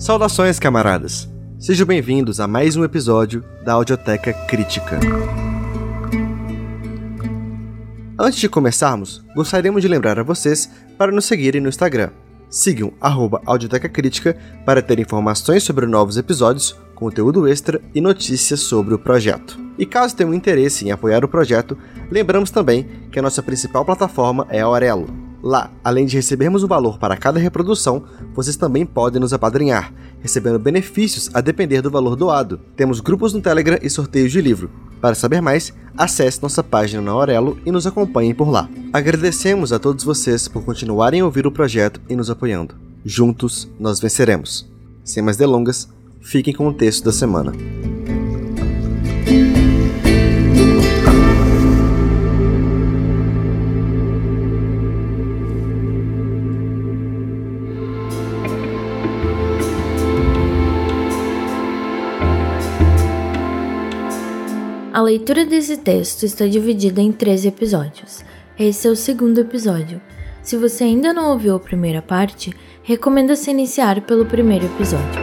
Saudações, camaradas! Sejam bem-vindos a mais um episódio da Audioteca Crítica. Antes de começarmos, gostaríamos de lembrar a vocês para nos seguirem no Instagram. Sigam Audioteca Crítica para ter informações sobre novos episódios, conteúdo extra e notícias sobre o projeto. E caso tenham interesse em apoiar o projeto, lembramos também que a nossa principal plataforma é a Aurelo Lá, além de recebermos um valor para cada reprodução, vocês também podem nos apadrinhar, recebendo benefícios a depender do valor doado. Temos grupos no Telegram e sorteios de livro. Para saber mais, acesse nossa página na Aurelo e nos acompanhem por lá. Agradecemos a todos vocês por continuarem a ouvir o projeto e nos apoiando. Juntos, nós venceremos. Sem mais delongas, fiquem com o texto da semana. A leitura desse texto está dividida em três episódios. Esse é o segundo episódio. Se você ainda não ouviu a primeira parte, recomenda-se iniciar pelo primeiro episódio.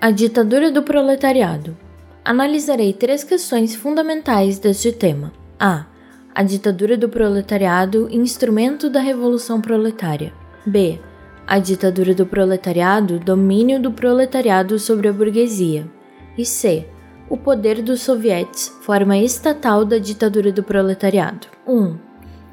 A ditadura do proletariado. Analisarei três questões fundamentais deste tema. A. A ditadura do proletariado, instrumento da revolução proletária. B a ditadura do proletariado, domínio do proletariado sobre a burguesia. E C. O poder dos sovietes, forma estatal da ditadura do proletariado. 1.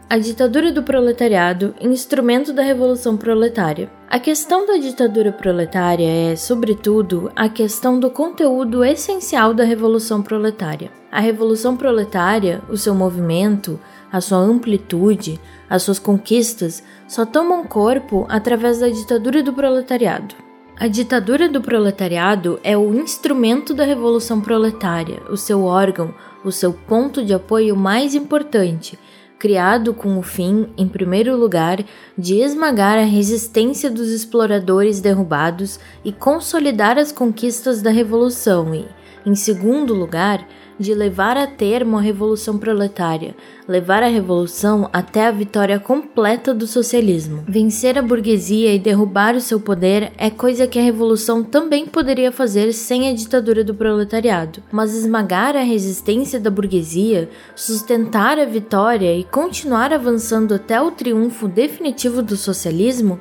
A ditadura do proletariado, instrumento da revolução proletária. A questão da ditadura proletária é, sobretudo, a questão do conteúdo essencial da revolução proletária. A revolução proletária, o seu movimento, a sua amplitude, as suas conquistas só tomam corpo através da ditadura do proletariado. A ditadura do proletariado é o instrumento da revolução proletária, o seu órgão, o seu ponto de apoio mais importante, criado com o fim, em primeiro lugar, de esmagar a resistência dos exploradores derrubados e consolidar as conquistas da revolução e, em segundo lugar, de levar a termo a revolução proletária, levar a revolução até a vitória completa do socialismo. Vencer a burguesia e derrubar o seu poder é coisa que a revolução também poderia fazer sem a ditadura do proletariado, mas esmagar a resistência da burguesia, sustentar a vitória e continuar avançando até o triunfo definitivo do socialismo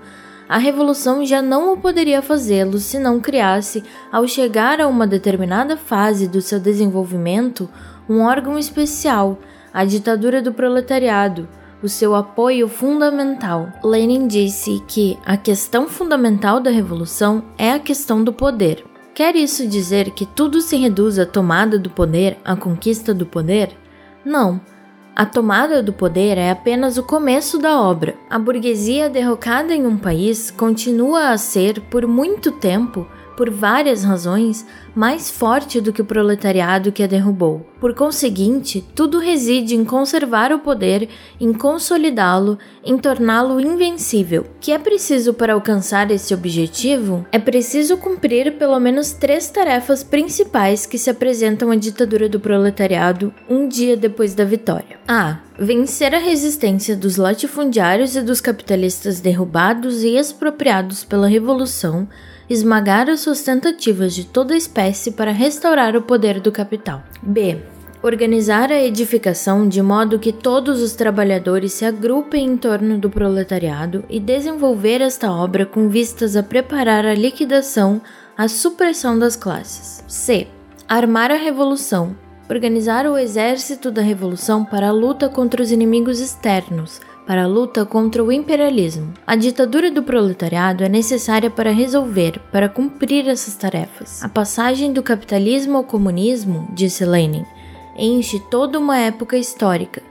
a revolução já não o poderia fazê-lo se não criasse, ao chegar a uma determinada fase do seu desenvolvimento, um órgão especial, a ditadura do proletariado, o seu apoio fundamental. Lenin disse que a questão fundamental da revolução é a questão do poder. Quer isso dizer que tudo se reduz à tomada do poder, à conquista do poder? Não. A tomada do poder é apenas o começo da obra. A burguesia derrocada em um país continua a ser, por muito tempo, por várias razões, mais forte do que o proletariado que a derrubou. Por conseguinte, tudo reside em conservar o poder, em consolidá-lo, em torná-lo invencível. O que é preciso para alcançar esse objetivo? É preciso cumprir pelo menos três tarefas principais que se apresentam à ditadura do proletariado um dia depois da vitória. A. Vencer a resistência dos latifundiários e dos capitalistas derrubados e expropriados pela Revolução esmagar as suas tentativas de toda espécie para restaurar o poder do capital. B. Organizar a edificação de modo que todos os trabalhadores se agrupem em torno do proletariado e desenvolver esta obra com vistas a preparar a liquidação, a supressão das classes. C. Armar a revolução. Organizar o exército da revolução para a luta contra os inimigos externos, para a luta contra o imperialismo. A ditadura do proletariado é necessária para resolver, para cumprir essas tarefas. A passagem do capitalismo ao comunismo, disse Lenin, enche toda uma época histórica.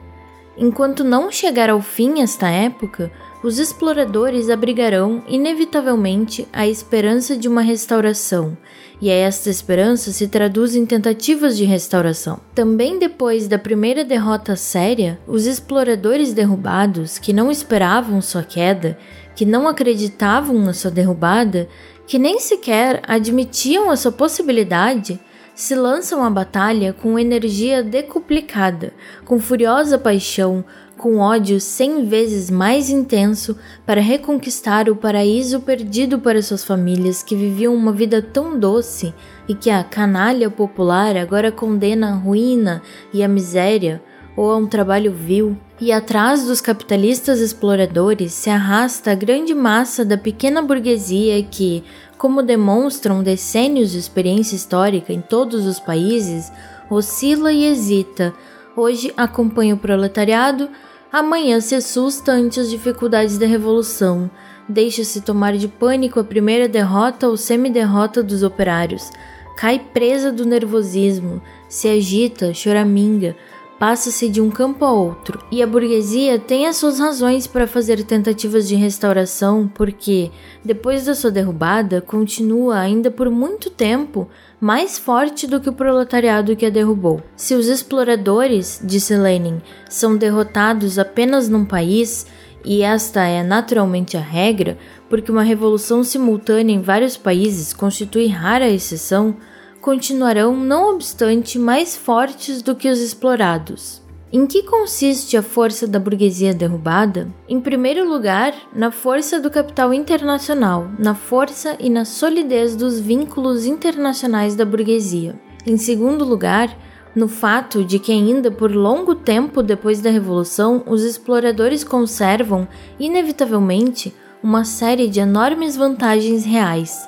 Enquanto não chegar ao fim esta época, os exploradores abrigarão, inevitavelmente, a esperança de uma restauração, e esta esperança se traduz em tentativas de restauração. Também depois da primeira derrota séria, os exploradores derrubados, que não esperavam sua queda, que não acreditavam na sua derrubada, que nem sequer admitiam a sua possibilidade, se lançam à batalha com energia decuplicada, com furiosa paixão, com ódio cem vezes mais intenso para reconquistar o paraíso perdido para suas famílias que viviam uma vida tão doce e que a canalha popular agora condena à ruína e à miséria ou a um trabalho vil. E atrás dos capitalistas exploradores se arrasta a grande massa da pequena burguesia que, como demonstram decênios de experiência histórica em todos os países, oscila e hesita. Hoje acompanha o proletariado, amanhã se assusta ante as dificuldades da revolução, deixa-se tomar de pânico a primeira derrota ou semi-derrota dos operários, cai presa do nervosismo, se agita, choraminga, passa-se de um campo a outro, e a burguesia tem as suas razões para fazer tentativas de restauração, porque, depois da sua derrubada, continua ainda por muito tempo mais forte do que o proletariado que a derrubou. Se os exploradores, disse Lenin, são derrotados apenas num país, e esta é naturalmente a regra, porque uma revolução simultânea em vários países constitui rara exceção, continuarão, não obstante, mais fortes do que os explorados. Em que consiste a força da burguesia derrubada? Em primeiro lugar, na força do capital internacional, na força e na solidez dos vínculos internacionais da burguesia. Em segundo lugar, no fato de que, ainda por longo tempo depois da Revolução, os exploradores conservam, inevitavelmente, uma série de enormes vantagens reais.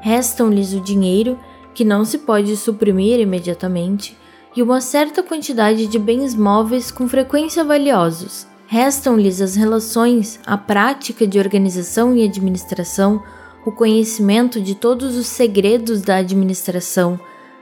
Restam-lhes o dinheiro que não se pode suprimir imediatamente, e uma certa quantidade de bens móveis com frequência valiosos. Restam-lhes as relações, a prática de organização e administração, o conhecimento de todos os segredos da administração,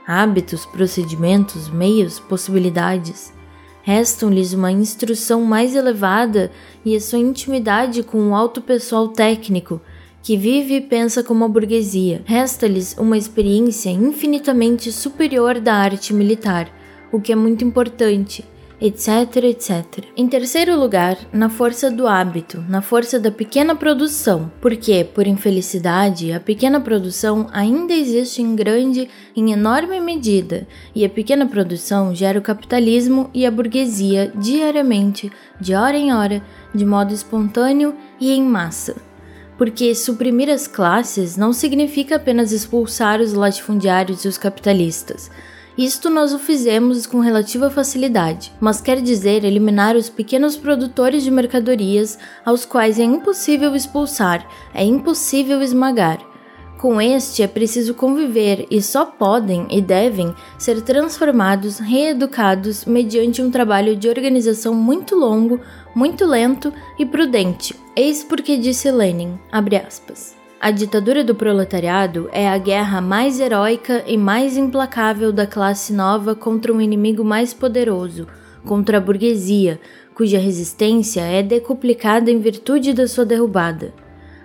hábitos, procedimentos, meios, possibilidades. Restam-lhes uma instrução mais elevada e a sua intimidade com o alto pessoal técnico que vive e pensa como a burguesia. Resta-lhes uma experiência infinitamente superior da arte militar, o que é muito importante, etc, etc. Em terceiro lugar, na força do hábito, na força da pequena produção, porque, por infelicidade, a pequena produção ainda existe em grande, em enorme medida, e a pequena produção gera o capitalismo e a burguesia diariamente, de hora em hora, de modo espontâneo e em massa porque suprimir as classes não significa apenas expulsar os latifundiários e os capitalistas. Isto nós o fizemos com relativa facilidade, mas quer dizer eliminar os pequenos produtores de mercadorias aos quais é impossível expulsar, é impossível esmagar. Com este é preciso conviver e só podem e devem ser transformados, reeducados mediante um trabalho de organização muito longo, muito lento e prudente. Eis porque disse Lenin, aspas, a ditadura do proletariado é a guerra mais heróica e mais implacável da classe nova contra um inimigo mais poderoso, contra a burguesia, cuja resistência é decuplicada em virtude da sua derrubada.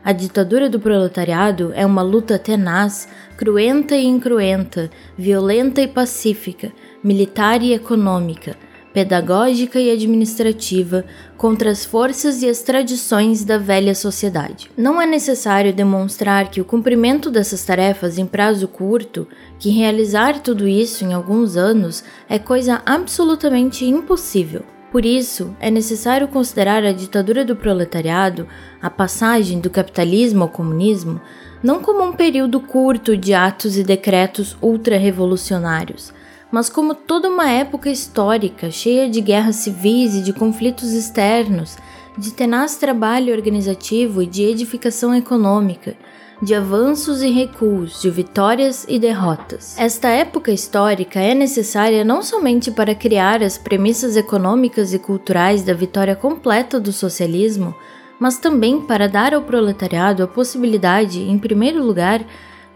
A ditadura do proletariado é uma luta tenaz, cruenta e incruenta, violenta e pacífica, militar e econômica, pedagógica e administrativa contra as forças e as tradições da velha sociedade. Não é necessário demonstrar que o cumprimento dessas tarefas em prazo curto, que realizar tudo isso em alguns anos, é coisa absolutamente impossível. Por isso, é necessário considerar a ditadura do proletariado, a passagem do capitalismo ao comunismo, não como um período curto de atos e decretos ultra-revolucionários, mas como toda uma época histórica cheia de guerras civis e de conflitos externos, de tenaz trabalho organizativo e de edificação econômica, de avanços e recuos, de vitórias e derrotas. Esta época histórica é necessária não somente para criar as premissas econômicas e culturais da vitória completa do socialismo, mas também para dar ao proletariado a possibilidade, em primeiro lugar,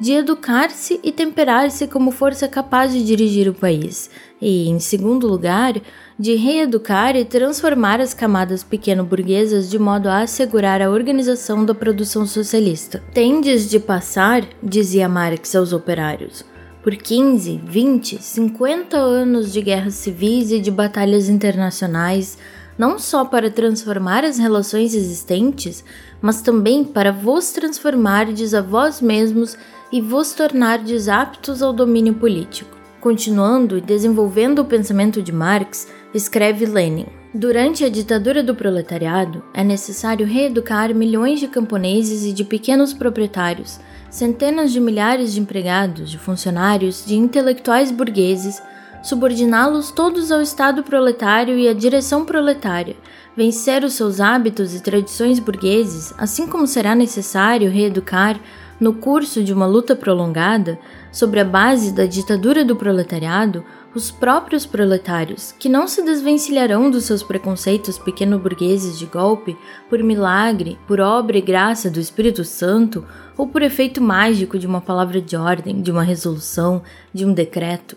de educar-se e temperar-se como força capaz de dirigir o país, e, em segundo lugar, de reeducar e transformar as camadas pequeno-burguesas de modo a assegurar a organização da produção socialista. Tendes de passar, dizia Marx aos operários, por 15, 20, 50 anos de guerras civis e de batalhas internacionais, não só para transformar as relações existentes, mas também para vos transformardes a vós mesmos e vos tornardes aptos ao domínio político. Continuando e desenvolvendo o pensamento de Marx, escreve Lenin: Durante a ditadura do proletariado, é necessário reeducar milhões de camponeses e de pequenos proprietários, centenas de milhares de empregados, de funcionários, de intelectuais burgueses, subordiná-los todos ao Estado proletário e à direção proletária, vencer os seus hábitos e tradições burgueses, assim como será necessário reeducar, no curso de uma luta prolongada, sobre a base da ditadura do proletariado, os próprios proletários, que não se desvencilharão dos seus preconceitos pequeno-burgueses de golpe, por milagre, por obra e graça do Espírito Santo, ou por efeito mágico de uma palavra de ordem, de uma resolução, de um decreto,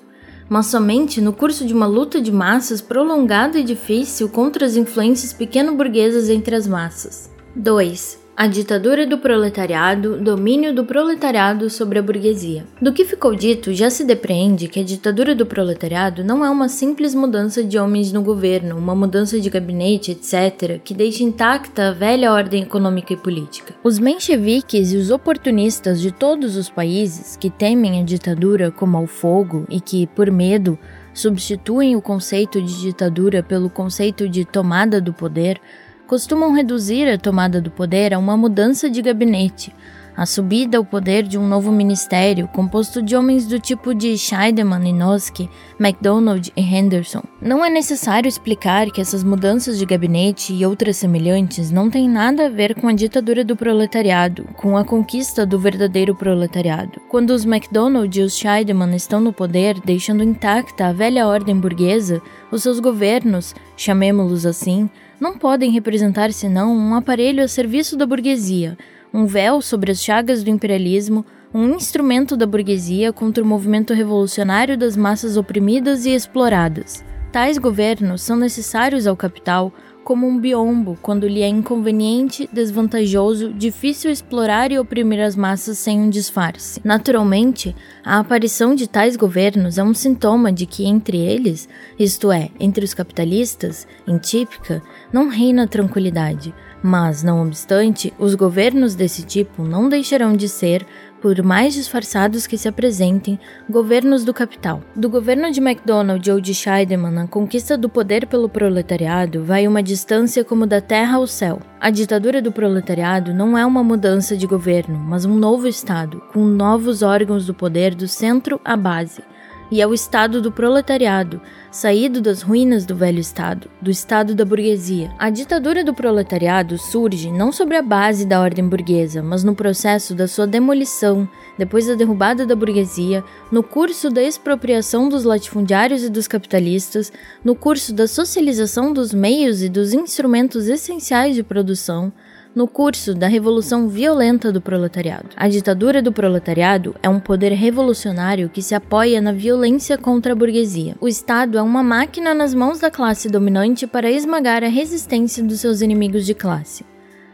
mas somente no curso de uma luta de massas prolongada e difícil contra as influências pequeno-burguesas entre as massas. 2. A ditadura do proletariado, domínio do proletariado sobre a burguesia. Do que ficou dito, já se depreende que a ditadura do proletariado não é uma simples mudança de homens no governo, uma mudança de gabinete, etc., que deixa intacta a velha ordem econômica e política. Os mencheviques e os oportunistas de todos os países que temem a ditadura como ao fogo e que, por medo, substituem o conceito de ditadura pelo conceito de tomada do poder costumam reduzir a tomada do poder a uma mudança de gabinete, a subida ao poder de um novo ministério composto de homens do tipo de Scheidemann, Inoski, MacDonald e Henderson. Não é necessário explicar que essas mudanças de gabinete e outras semelhantes não têm nada a ver com a ditadura do proletariado, com a conquista do verdadeiro proletariado. Quando os MacDonald e os Scheidemann estão no poder, deixando intacta a velha ordem burguesa, os seus governos, chamemos-los assim, não podem representar senão um aparelho a serviço da burguesia, um véu sobre as chagas do imperialismo, um instrumento da burguesia contra o movimento revolucionário das massas oprimidas e exploradas. Tais governos são necessários ao capital como um biombo quando lhe é inconveniente, desvantajoso, difícil explorar e oprimir as massas sem um disfarce. Naturalmente, a aparição de tais governos é um sintoma de que entre eles, isto é, entre os capitalistas, em típica, não reina tranquilidade. Mas, não obstante, os governos desse tipo não deixarão de ser, por mais disfarçados que se apresentem, governos do capital. Do governo de MacDonald ou de Scheidemann, na conquista do poder pelo proletariado vai uma distância como da terra ao céu. A ditadura do proletariado não é uma mudança de governo, mas um novo Estado, com novos órgãos do poder do centro à base e é o Estado do proletariado, saído das ruínas do velho Estado, do Estado da burguesia. A ditadura do proletariado surge não sobre a base da ordem burguesa, mas no processo da sua demolição, depois da derrubada da burguesia, no curso da expropriação dos latifundiários e dos capitalistas, no curso da socialização dos meios e dos instrumentos essenciais de produção, no curso da Revolução Violenta do Proletariado. A ditadura do proletariado é um poder revolucionário que se apoia na violência contra a burguesia. O Estado é uma máquina nas mãos da classe dominante para esmagar a resistência dos seus inimigos de classe.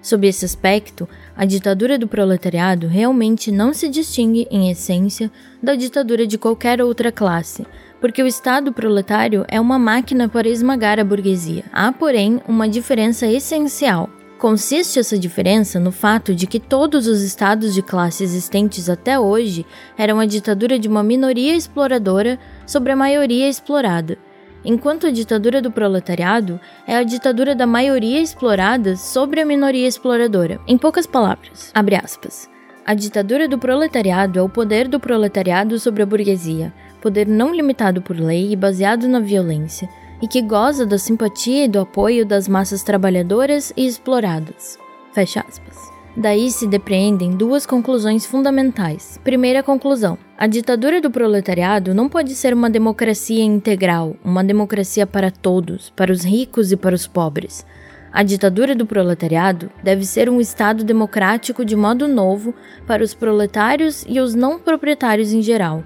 Sob esse aspecto, a ditadura do proletariado realmente não se distingue, em essência, da ditadura de qualquer outra classe, porque o Estado proletário é uma máquina para esmagar a burguesia. Há, porém, uma diferença essencial. Consiste essa diferença no fato de que todos os estados de classe existentes até hoje eram a ditadura de uma minoria exploradora sobre a maioria explorada, enquanto a ditadura do proletariado é a ditadura da maioria explorada sobre a minoria exploradora. Em poucas palavras, abre aspas. A ditadura do proletariado é o poder do proletariado sobre a burguesia, poder não limitado por lei e baseado na violência, e que goza da simpatia e do apoio das massas trabalhadoras e exploradas. Fecha aspas. Daí se depreendem duas conclusões fundamentais. Primeira conclusão: a ditadura do proletariado não pode ser uma democracia integral, uma democracia para todos, para os ricos e para os pobres. A ditadura do proletariado deve ser um Estado democrático de modo novo para os proletários e os não proprietários em geral,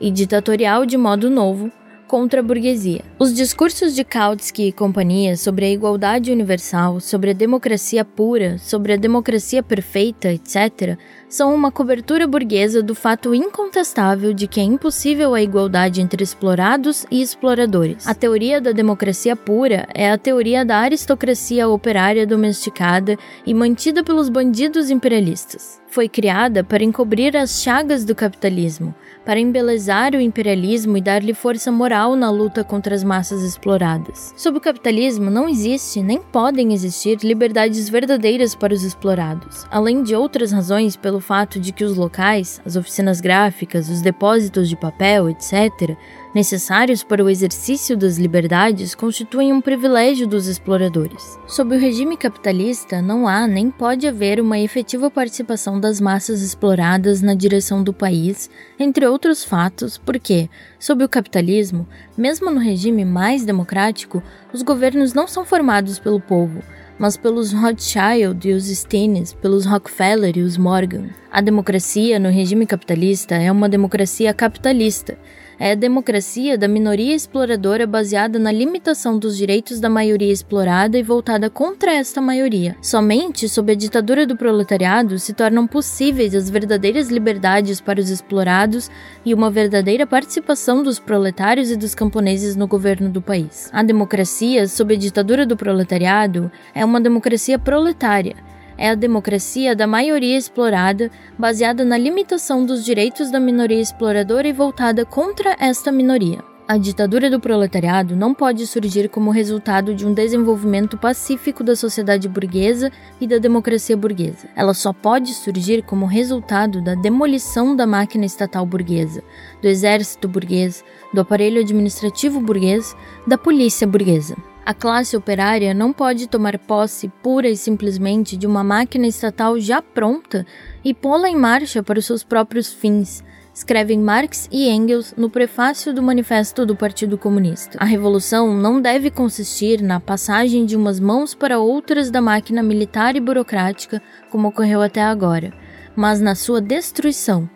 e ditatorial de modo novo contra a burguesia. Os discursos de Kautsky e companhia sobre a igualdade universal, sobre a democracia pura, sobre a democracia perfeita, etc., são uma cobertura burguesa do fato incontestável de que é impossível a igualdade entre explorados e exploradores. A teoria da democracia pura é a teoria da aristocracia operária domesticada e mantida pelos bandidos imperialistas. Foi criada para encobrir as chagas do capitalismo, para embelezar o imperialismo e dar-lhe força moral na luta contra as massas exploradas. Sob o capitalismo não existe nem podem existir liberdades verdadeiras para os explorados, além de outras razões pelo fato de que os locais, as oficinas gráficas, os depósitos de papel, etc., necessários para o exercício das liberdades constituem um privilégio dos exploradores. Sob o regime capitalista, não há nem pode haver uma efetiva participação das massas exploradas na direção do país, entre outros fatos, porque, sob o capitalismo, mesmo no regime mais democrático, os governos não são formados pelo povo, mas pelos Rothschild e os Steines, pelos Rockefeller e os Morgan. A democracia no regime capitalista é uma democracia capitalista é a democracia da minoria exploradora baseada na limitação dos direitos da maioria explorada e voltada contra esta maioria. Somente sob a ditadura do proletariado se tornam possíveis as verdadeiras liberdades para os explorados e uma verdadeira participação dos proletários e dos camponeses no governo do país. A democracia sob a ditadura do proletariado é uma democracia proletária é a democracia da maioria explorada, baseada na limitação dos direitos da minoria exploradora e voltada contra esta minoria. A ditadura do proletariado não pode surgir como resultado de um desenvolvimento pacífico da sociedade burguesa e da democracia burguesa. Ela só pode surgir como resultado da demolição da máquina estatal burguesa, do exército burguês, do aparelho administrativo burguês, da polícia burguesa. A classe operária não pode tomar posse pura e simplesmente de uma máquina estatal já pronta e pô-la em marcha para os seus próprios fins, escrevem Marx e Engels no prefácio do Manifesto do Partido Comunista. A revolução não deve consistir na passagem de umas mãos para outras da máquina militar e burocrática, como ocorreu até agora, mas na sua destruição.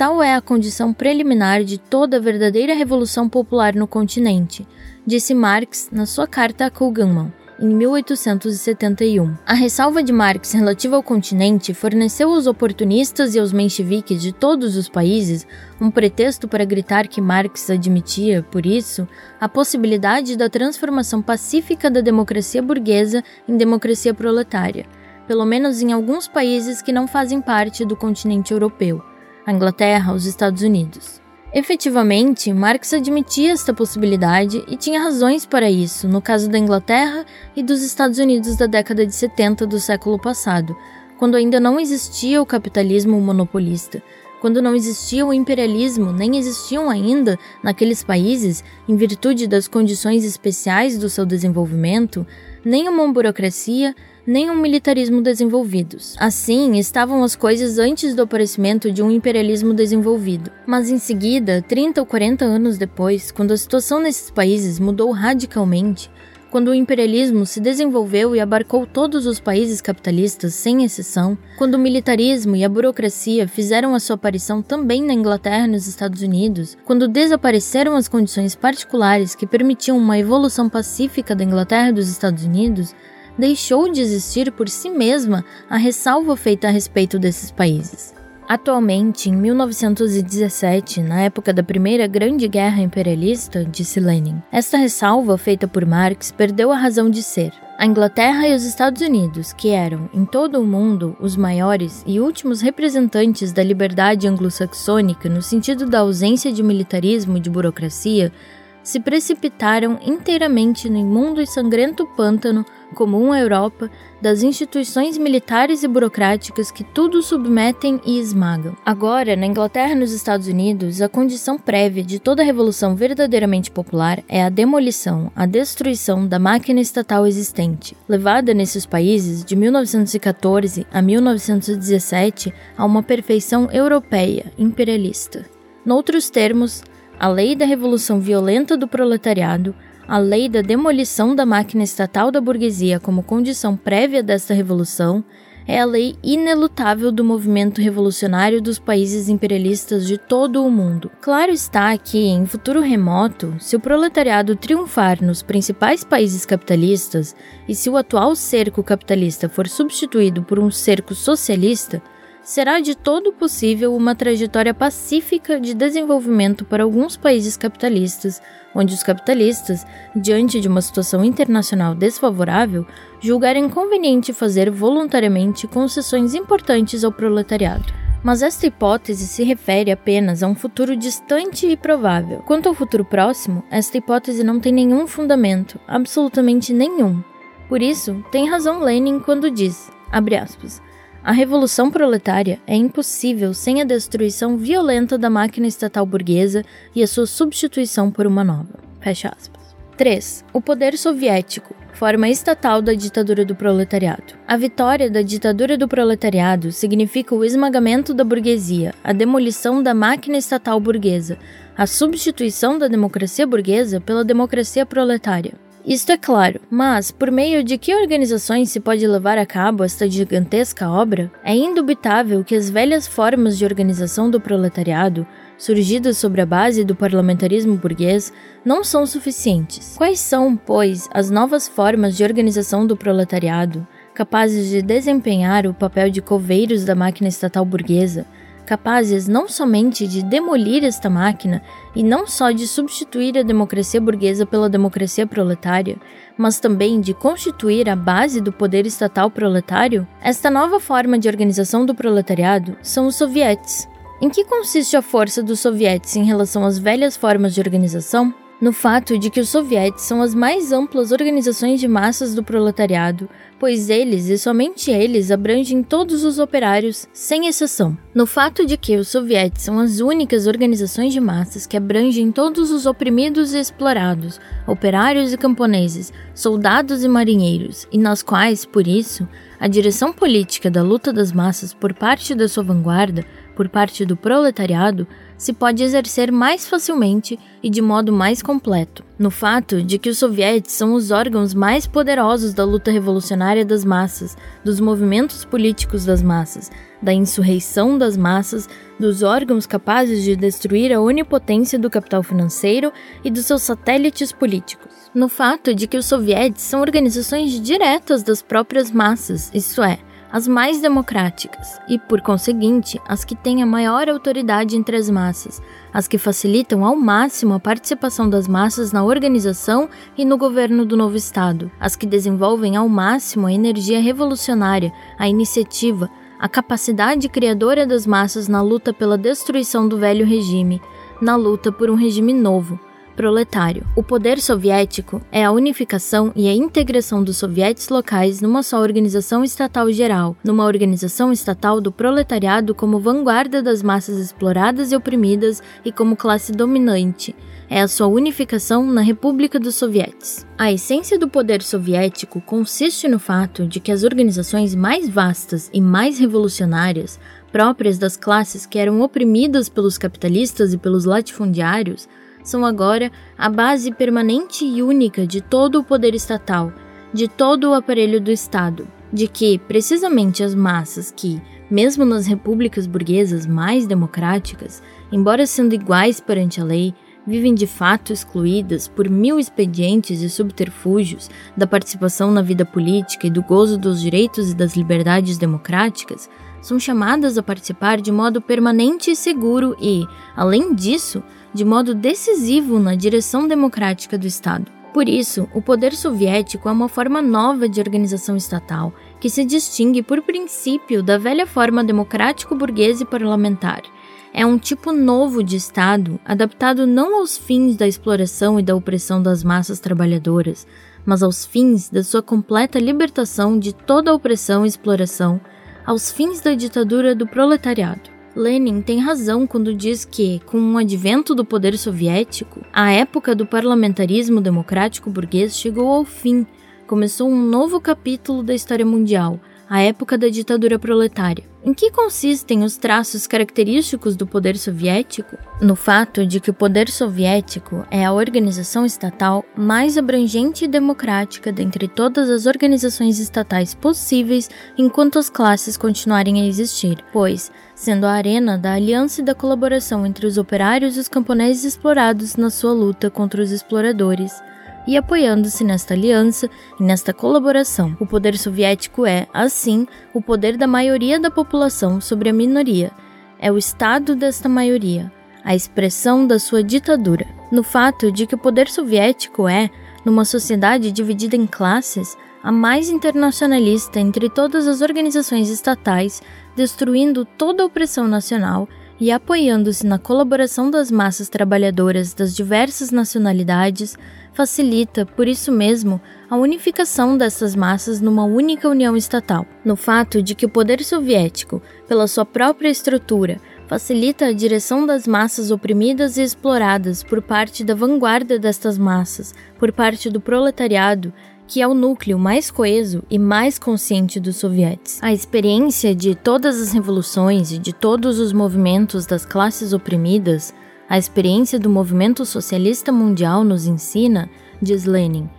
Tal é a condição preliminar de toda verdadeira revolução popular no continente disse Marx na sua carta a Kugelmann, em 1871. A ressalva de Marx relativa ao continente forneceu aos oportunistas e aos mencheviques de todos os países um pretexto para gritar que Marx admitia, por isso, a possibilidade da transformação pacífica da democracia burguesa em democracia proletária, pelo menos em alguns países que não fazem parte do continente europeu, a Inglaterra, os Estados Unidos. Efetivamente, Marx admitia esta possibilidade e tinha razões para isso, no caso da Inglaterra e dos Estados Unidos da década de 70 do século passado, quando ainda não existia o capitalismo monopolista, quando não existia o imperialismo, nem existiam ainda, naqueles países, em virtude das condições especiais do seu desenvolvimento, nem uma burocracia, nem um militarismo desenvolvidos. Assim estavam as coisas antes do aparecimento de um imperialismo desenvolvido. Mas em seguida, 30 ou 40 anos depois, quando a situação nesses países mudou radicalmente, quando o imperialismo se desenvolveu e abarcou todos os países capitalistas sem exceção, quando o militarismo e a burocracia fizeram a sua aparição também na Inglaterra e nos Estados Unidos, quando desapareceram as condições particulares que permitiam uma evolução pacífica da Inglaterra e dos Estados Unidos, deixou de existir por si mesma a ressalva feita a respeito desses países. Atualmente, em 1917, na época da Primeira Grande Guerra Imperialista, disse Lenin, esta ressalva feita por Marx perdeu a razão de ser. A Inglaterra e os Estados Unidos, que eram, em todo o mundo, os maiores e últimos representantes da liberdade anglo-saxônica no sentido da ausência de militarismo e de burocracia, se precipitaram inteiramente no imundo e sangrento pântano comum à Europa das instituições militares e burocráticas que tudo submetem e esmagam. Agora, na Inglaterra e nos Estados Unidos, a condição prévia de toda revolução verdadeiramente popular é a demolição, a destruição da máquina estatal existente, levada nesses países de 1914 a 1917 a uma perfeição europeia imperialista. Noutros termos, a lei da revolução violenta do proletariado, a lei da demolição da máquina estatal da burguesia como condição prévia desta revolução, é a lei inelutável do movimento revolucionário dos países imperialistas de todo o mundo. Claro está que, em futuro remoto, se o proletariado triunfar nos principais países capitalistas e se o atual cerco capitalista for substituído por um cerco socialista, será de todo possível uma trajetória pacífica de desenvolvimento para alguns países capitalistas, onde os capitalistas, diante de uma situação internacional desfavorável, julgarem conveniente fazer voluntariamente concessões importantes ao proletariado. Mas esta hipótese se refere apenas a um futuro distante e provável. Quanto ao futuro próximo, esta hipótese não tem nenhum fundamento, absolutamente nenhum. Por isso, tem razão Lenin quando diz, abre aspas, a revolução proletária é impossível sem a destruição violenta da máquina estatal burguesa e a sua substituição por uma nova. Fecha aspas. 3. O poder soviético, forma estatal da ditadura do proletariado. A vitória da ditadura do proletariado significa o esmagamento da burguesia, a demolição da máquina estatal burguesa, a substituição da democracia burguesa pela democracia proletária. Isto é claro, mas por meio de que organizações se pode levar a cabo esta gigantesca obra? É indubitável que as velhas formas de organização do proletariado, surgidas sobre a base do parlamentarismo burguês, não são suficientes. Quais são, pois, as novas formas de organização do proletariado, capazes de desempenhar o papel de coveiros da máquina estatal burguesa? Capazes não somente de demolir esta máquina e não só de substituir a democracia burguesa pela democracia proletária, mas também de constituir a base do poder estatal proletário, esta nova forma de organização do proletariado são os sovietes. Em que consiste a força dos sovietes em relação às velhas formas de organização? No fato de que os sovietes são as mais amplas organizações de massas do proletariado, pois eles e somente eles abrangem todos os operários, sem exceção. No fato de que os sovietes são as únicas organizações de massas que abrangem todos os oprimidos e explorados, operários e camponeses, soldados e marinheiros, e nas quais, por isso, a direção política da luta das massas por parte da sua vanguarda, por parte do proletariado, se pode exercer mais facilmente e de modo mais completo, no fato de que os sovietes são os órgãos mais poderosos da luta revolucionária das massas, dos movimentos políticos das massas, da insurreição das massas, dos órgãos capazes de destruir a onipotência do capital financeiro e dos seus satélites políticos. No fato de que os sovietes são organizações diretas das próprias massas, isto é, as mais democráticas e, por conseguinte, as que têm a maior autoridade entre as massas, as que facilitam ao máximo a participação das massas na organização e no governo do novo Estado, as que desenvolvem ao máximo a energia revolucionária, a iniciativa, a capacidade criadora das massas na luta pela destruição do velho regime, na luta por um regime novo proletário. O poder soviético é a unificação e a integração dos sovietes locais numa só organização estatal geral, numa organização estatal do proletariado como vanguarda das massas exploradas e oprimidas e como classe dominante. É a sua unificação na República dos Sovietes. A essência do poder soviético consiste no fato de que as organizações mais vastas e mais revolucionárias, próprias das classes que eram oprimidas pelos capitalistas e pelos latifundiários, são agora a base permanente e única de todo o poder estatal, de todo o aparelho do Estado, de que, precisamente, as massas que, mesmo nas repúblicas burguesas mais democráticas, embora sendo iguais perante a lei, vivem de fato excluídas por mil expedientes e subterfúgios da participação na vida política e do gozo dos direitos e das liberdades democráticas, são chamadas a participar de modo permanente e seguro e, além disso, de modo decisivo na direção democrática do Estado. Por isso, o poder soviético é uma forma nova de organização estatal que se distingue por princípio da velha forma democrático-burguesa e parlamentar. É um tipo novo de Estado, adaptado não aos fins da exploração e da opressão das massas trabalhadoras, mas aos fins da sua completa libertação de toda opressão e exploração, aos fins da ditadura do proletariado. Lenin tem razão quando diz que, com o advento do poder soviético, a época do parlamentarismo democrático burguês chegou ao fim. Começou um novo capítulo da história mundial, a época da ditadura proletária. Em que consistem os traços característicos do poder soviético? No fato de que o poder soviético é a organização estatal mais abrangente e democrática dentre todas as organizações estatais possíveis enquanto as classes continuarem a existir, pois, sendo a arena da aliança e da colaboração entre os operários e os camponeses explorados na sua luta contra os exploradores, e apoiando-se nesta aliança e nesta colaboração. O poder soviético é, assim, o poder da maioria da população sobre a minoria. É o Estado desta maioria, a expressão da sua ditadura. No fato de que o poder soviético é, numa sociedade dividida em classes, a mais internacionalista entre todas as organizações estatais, destruindo toda a opressão nacional e apoiando-se na colaboração das massas trabalhadoras das diversas nacionalidades, facilita, por isso mesmo, a unificação dessas massas numa única união estatal. No fato de que o poder soviético, pela sua própria estrutura, facilita a direção das massas oprimidas e exploradas por parte da vanguarda destas massas, por parte do proletariado, que é o núcleo mais coeso e mais consciente dos sovietes. A experiência de todas as revoluções e de todos os movimentos das classes oprimidas, a experiência do movimento socialista mundial nos ensina, diz Lenin,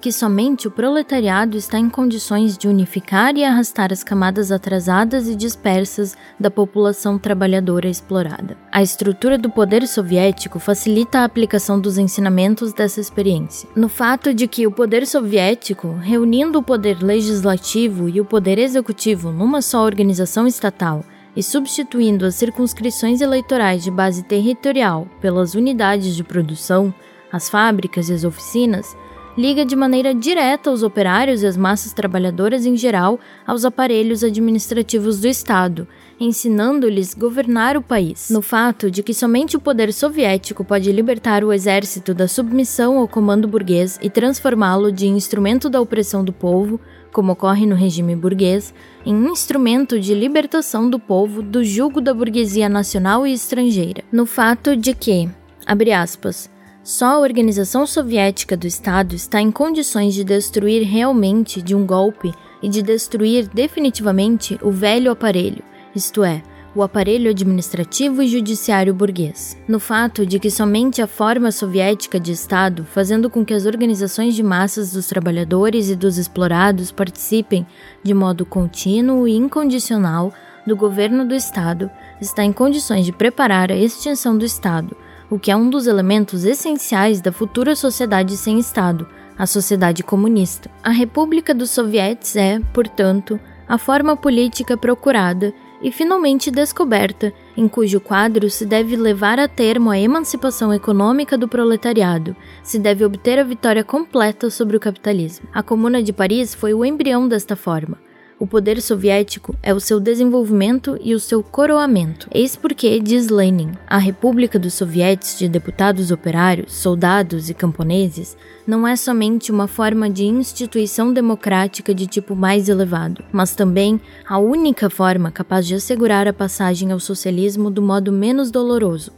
que somente o proletariado está em condições de unificar e arrastar as camadas atrasadas e dispersas da população trabalhadora explorada. A estrutura do poder soviético facilita a aplicação dos ensinamentos dessa experiência. No fato de que o poder soviético, reunindo o poder legislativo e o poder executivo numa só organização estatal, e substituindo as circunscrições eleitorais de base territorial pelas unidades de produção, as fábricas e as oficinas, liga de maneira direta os operários e as massas trabalhadoras em geral aos aparelhos administrativos do Estado, ensinando-lhes governar o país. No fato de que somente o poder soviético pode libertar o exército da submissão ao comando burguês e transformá-lo de instrumento da opressão do povo, como ocorre no regime burguês, em instrumento de libertação do povo do jugo da burguesia nacional e estrangeira. No fato de que, abre aspas, só a organização soviética do Estado está em condições de destruir realmente de um golpe e de destruir definitivamente o velho aparelho, isto é, o aparelho administrativo e judiciário burguês. No fato de que somente a forma soviética de Estado, fazendo com que as organizações de massas dos trabalhadores e dos explorados participem de modo contínuo e incondicional do governo do Estado, está em condições de preparar a extinção do Estado o que é um dos elementos essenciais da futura sociedade sem Estado, a sociedade comunista. A República dos Sovietes é, portanto, a forma política procurada e finalmente descoberta, em cujo quadro se deve levar a termo a emancipação econômica do proletariado, se deve obter a vitória completa sobre o capitalismo. A Comuna de Paris foi o embrião desta forma. O poder soviético é o seu desenvolvimento e o seu coroamento. Eis porque, diz Lenin, a República dos Sovietes de deputados operários, soldados e camponeses não é somente uma forma de instituição democrática de tipo mais elevado, mas também a única forma capaz de assegurar a passagem ao socialismo do modo menos doloroso.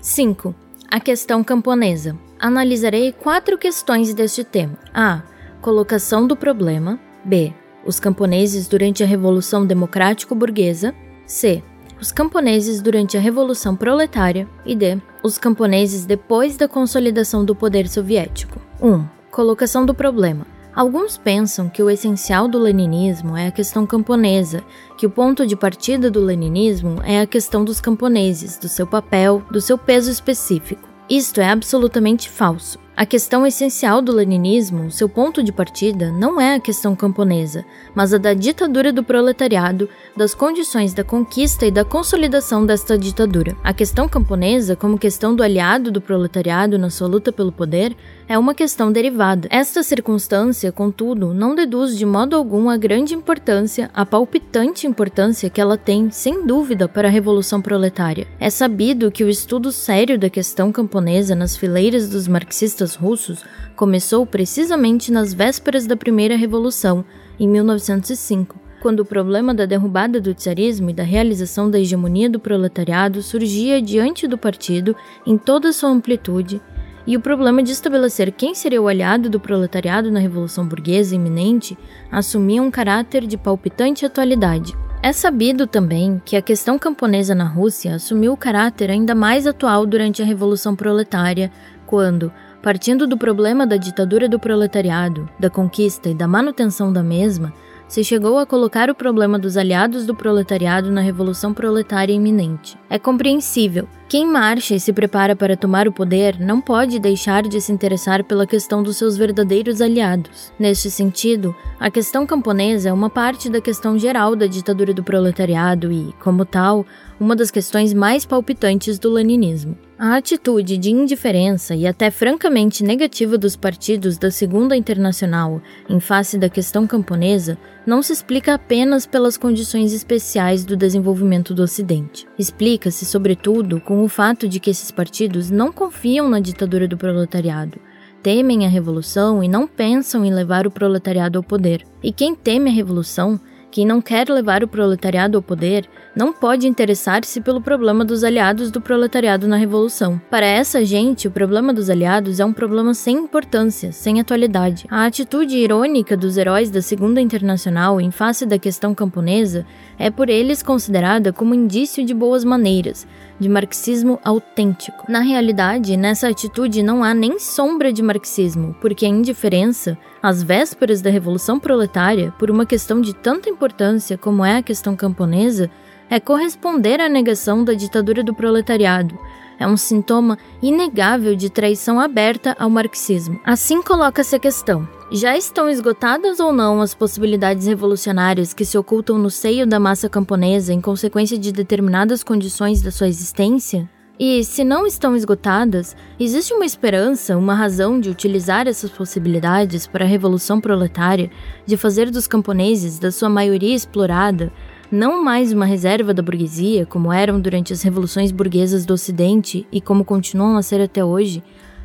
5. A questão camponesa. Analisarei quatro questões deste tema: A. Colocação do problema. B os camponeses durante a Revolução Democrático-Burguesa, C. Os camponeses durante a Revolução Proletária e D. Os camponeses depois da consolidação do poder soviético. 1. Colocação do problema. Alguns pensam que o essencial do leninismo é a questão camponesa, que o ponto de partida do leninismo é a questão dos camponeses, do seu papel, do seu peso específico. Isto é absolutamente falso. A questão essencial do leninismo, seu ponto de partida, não é a questão camponesa, mas a da ditadura do proletariado, das condições da conquista e da consolidação desta ditadura. A questão camponesa, como questão do aliado do proletariado na sua luta pelo poder, é uma questão derivada. Esta circunstância, contudo, não deduz de modo algum a grande importância, a palpitante importância que ela tem, sem dúvida, para a revolução proletária. É sabido que o estudo sério da questão camponesa nas fileiras dos marxistas russos começou precisamente nas vésperas da Primeira Revolução, em 1905, quando o problema da derrubada do czarismo e da realização da hegemonia do proletariado surgia diante do partido em toda sua amplitude, e o problema de estabelecer quem seria o aliado do proletariado na Revolução Burguesa iminente assumia um caráter de palpitante atualidade. É sabido também que a questão camponesa na Rússia assumiu o caráter ainda mais atual durante a Revolução Proletária, quando, Partindo do problema da ditadura do proletariado, da conquista e da manutenção da mesma, se chegou a colocar o problema dos aliados do proletariado na revolução proletária iminente. É compreensível. Quem marcha e se prepara para tomar o poder não pode deixar de se interessar pela questão dos seus verdadeiros aliados. Neste sentido, a questão camponesa é uma parte da questão geral da ditadura do proletariado e, como tal, uma das questões mais palpitantes do leninismo. A atitude de indiferença e até francamente negativa dos partidos da Segunda Internacional em face da questão camponesa não se explica apenas pelas condições especiais do desenvolvimento do Ocidente. Explica-se, sobretudo, com o fato de que esses partidos não confiam na ditadura do proletariado, temem a revolução e não pensam em levar o proletariado ao poder. E quem teme a revolução quem não quer levar o proletariado ao poder não pode interessar-se pelo problema dos aliados do proletariado na revolução. Para essa gente, o problema dos aliados é um problema sem importância, sem atualidade. A atitude irônica dos heróis da Segunda Internacional em face da questão camponesa é por eles considerada como indício de boas maneiras, de marxismo autêntico. Na realidade, nessa atitude não há nem sombra de marxismo, porque a indiferença, às vésperas da Revolução Proletária, por uma questão de tanta importância como é a questão camponesa, é corresponder à negação da ditadura do proletariado. É um sintoma inegável de traição aberta ao marxismo. Assim coloca-se a questão: já estão esgotadas ou não as possibilidades revolucionárias que se ocultam no seio da massa camponesa em consequência de determinadas condições da sua existência? E, se não estão esgotadas, existe uma esperança, uma razão de utilizar essas possibilidades para a revolução proletária, de fazer dos camponeses, da sua maioria explorada, não mais uma reserva da burguesia, como eram durante as revoluções burguesas do Ocidente e como continuam a ser até hoje,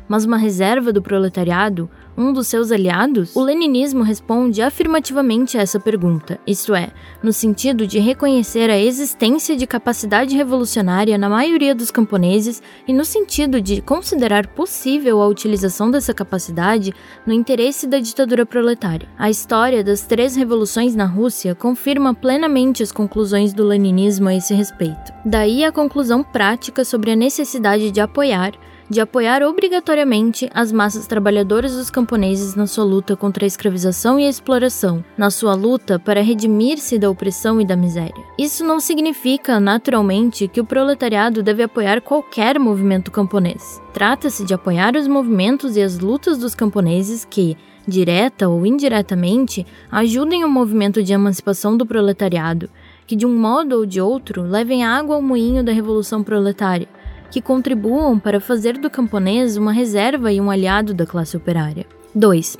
mas uma reserva do proletariado, um dos seus aliados? O leninismo responde afirmativamente a essa pergunta, isto é, no sentido de reconhecer a existência de capacidade revolucionária na maioria dos camponeses e no sentido de considerar possível a utilização dessa capacidade no interesse da ditadura proletária. A história das três revoluções na Rússia confirma plenamente as conclusões do leninismo a esse respeito. Daí a conclusão prática sobre a necessidade de apoiar de apoiar obrigatoriamente as massas trabalhadoras dos camponeses na sua luta contra a escravização e a exploração, na sua luta para redimir-se da opressão e da miséria. Isso não significa, naturalmente, que o proletariado deve apoiar qualquer movimento camponês. Trata-se de apoiar os movimentos e as lutas dos camponeses que, direta ou indiretamente, ajudem o movimento de emancipação do proletariado, que de um modo ou de outro levem água ao moinho da revolução proletária que contribuam para fazer do camponês uma reserva e um aliado da classe operária. 2.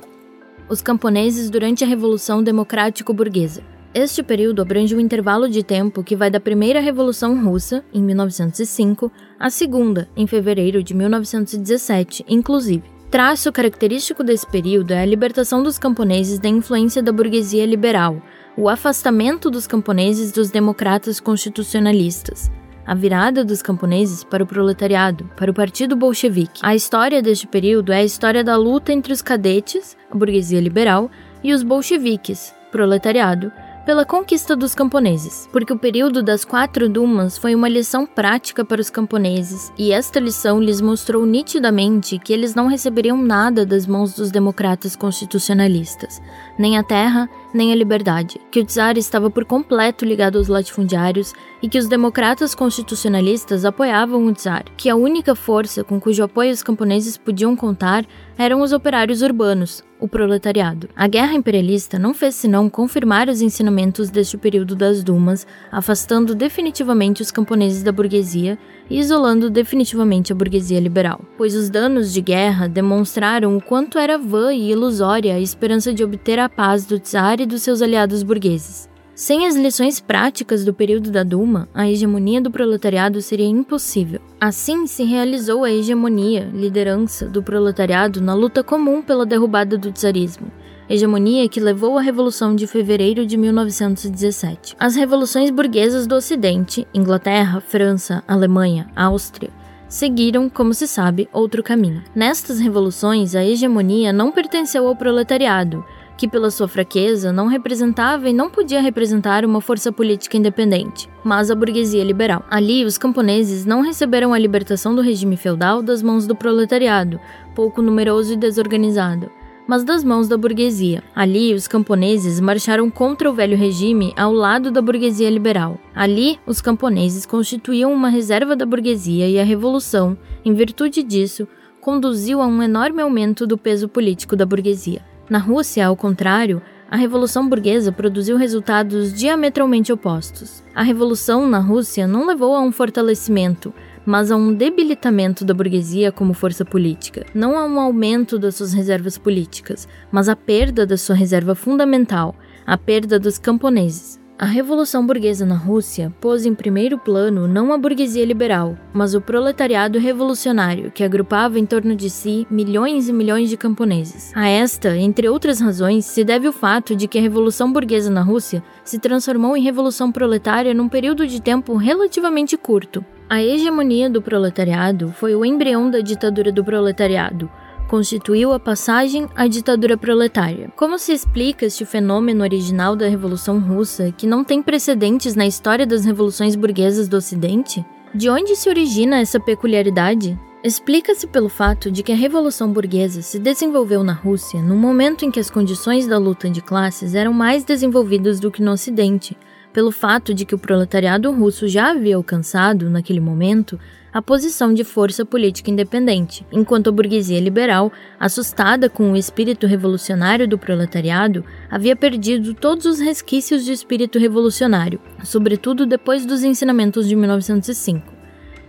Os camponeses durante a Revolução Democrático-Burguesa. Este período abrange um intervalo de tempo que vai da primeira Revolução Russa, em 1905, à segunda, em fevereiro de 1917, inclusive. Traço característico desse período é a libertação dos camponeses da influência da burguesia liberal, o afastamento dos camponeses dos democratas constitucionalistas, a virada dos camponeses para o proletariado, para o Partido Bolchevique. A história deste período é a história da luta entre os cadetes, a burguesia liberal, e os bolcheviques, proletariado, pela conquista dos camponeses, porque o período das quatro dumas foi uma lição prática para os camponeses, e esta lição lhes mostrou nitidamente que eles não receberiam nada das mãos dos democratas constitucionalistas, nem a terra, nem a liberdade, que o czar estava por completo ligado aos latifundiários e que os democratas constitucionalistas apoiavam o czar, que a única força com cujo apoio os camponeses podiam contar eram os operários urbanos, o proletariado. A guerra imperialista não fez senão confirmar os ensinamentos deste período das Dumas, afastando definitivamente os camponeses da burguesia isolando definitivamente a burguesia liberal, pois os danos de guerra demonstraram o quanto era vã e ilusória a esperança de obter a paz do czar e dos seus aliados burgueses. Sem as lições práticas do período da Duma, a hegemonia do proletariado seria impossível. Assim se realizou a hegemonia, liderança do proletariado na luta comum pela derrubada do czarismo, hegemonia que levou à Revolução de Fevereiro de 1917. As revoluções burguesas do Ocidente, Inglaterra, França, Alemanha, Áustria, seguiram, como se sabe, outro caminho. Nestas revoluções, a hegemonia não pertenceu ao proletariado, que pela sua fraqueza não representava e não podia representar uma força política independente, mas a burguesia liberal. Ali, os camponeses não receberam a libertação do regime feudal das mãos do proletariado, pouco numeroso e desorganizado, mas das mãos da burguesia. Ali, os camponeses marcharam contra o velho regime ao lado da burguesia liberal. Ali, os camponeses constituíam uma reserva da burguesia e a revolução, em virtude disso, conduziu a um enorme aumento do peso político da burguesia. Na Rússia, ao contrário, a Revolução Burguesa produziu resultados diametralmente opostos. A Revolução na Rússia não levou a um fortalecimento, mas a um debilitamento da burguesia como força política, não a um aumento das suas reservas políticas, mas a perda da sua reserva fundamental, a perda dos camponeses. A Revolução Burguesa na Rússia pôs em primeiro plano não a burguesia liberal, mas o proletariado revolucionário, que agrupava em torno de si milhões e milhões de camponeses. A esta, entre outras razões, se deve o fato de que a Revolução Burguesa na Rússia se transformou em revolução proletária num período de tempo relativamente curto. A hegemonia do proletariado foi o embrião da ditadura do proletariado, constituiu a passagem à ditadura proletária. Como se explica este fenômeno original da Revolução Russa, que não tem precedentes na história das revoluções burguesas do Ocidente? De onde se origina essa peculiaridade? Explica-se pelo fato de que a Revolução Burguesa se desenvolveu na Rússia no momento em que as condições da luta de classes eram mais desenvolvidas do que no Ocidente, pelo fato de que o proletariado russo já havia alcançado, naquele momento, a posição de força política independente, enquanto a burguesia liberal, assustada com o espírito revolucionário do proletariado, havia perdido todos os resquícios de espírito revolucionário, sobretudo depois dos ensinamentos de 1905,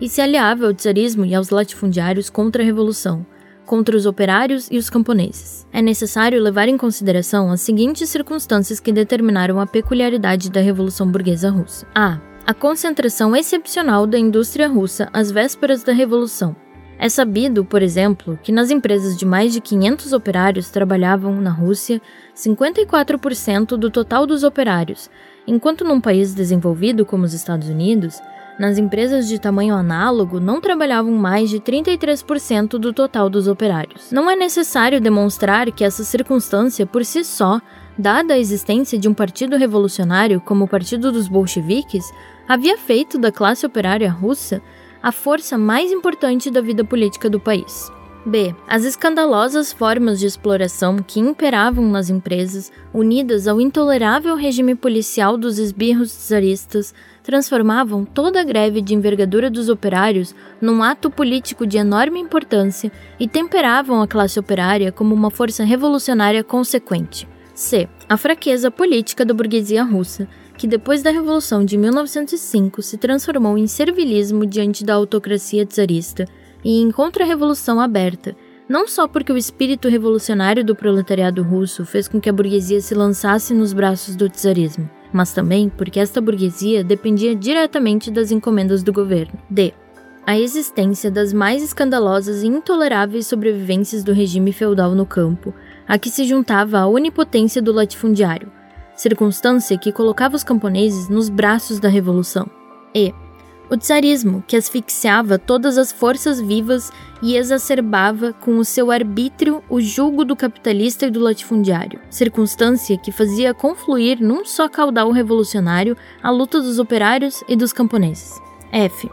e se aliava ao tsarismo e aos latifundiários contra a revolução, contra os operários e os camponeses. É necessário levar em consideração as seguintes circunstâncias que determinaram a peculiaridade da Revolução Burguesa Russa. A. A concentração excepcional da indústria russa às vésperas da Revolução. É sabido, por exemplo, que nas empresas de mais de 500 operários trabalhavam na Rússia 54% do total dos operários, enquanto num país desenvolvido como os Estados Unidos, nas empresas de tamanho análogo, não trabalhavam mais de 33% do total dos operários. Não é necessário demonstrar que essa circunstância por si só, dada a existência de um partido revolucionário como o Partido dos Bolcheviques, havia feito da classe operária russa a força mais importante da vida política do país. B. As escandalosas formas de exploração que imperavam nas empresas, unidas ao intolerável regime policial dos esbirros czaristas, transformavam toda a greve de envergadura dos operários num ato político de enorme importância e temperavam a classe operária como uma força revolucionária consequente. C. A fraqueza política da burguesia russa, que depois da Revolução de 1905 se transformou em servilismo diante da autocracia czarista e em contra-revolução aberta, não só porque o espírito revolucionário do proletariado russo fez com que a burguesia se lançasse nos braços do czarismo, mas também porque esta burguesia dependia diretamente das encomendas do governo. D. A existência das mais escandalosas e intoleráveis sobrevivências do regime feudal no campo, a que se juntava a onipotência do latifundiário, circunstância que colocava os camponeses nos braços da revolução. E o tsarismo, que asfixiava todas as forças vivas e exacerbava com o seu arbítrio o julgo do capitalista e do latifundiário, circunstância que fazia confluir num só caudal revolucionário a luta dos operários e dos camponeses. F.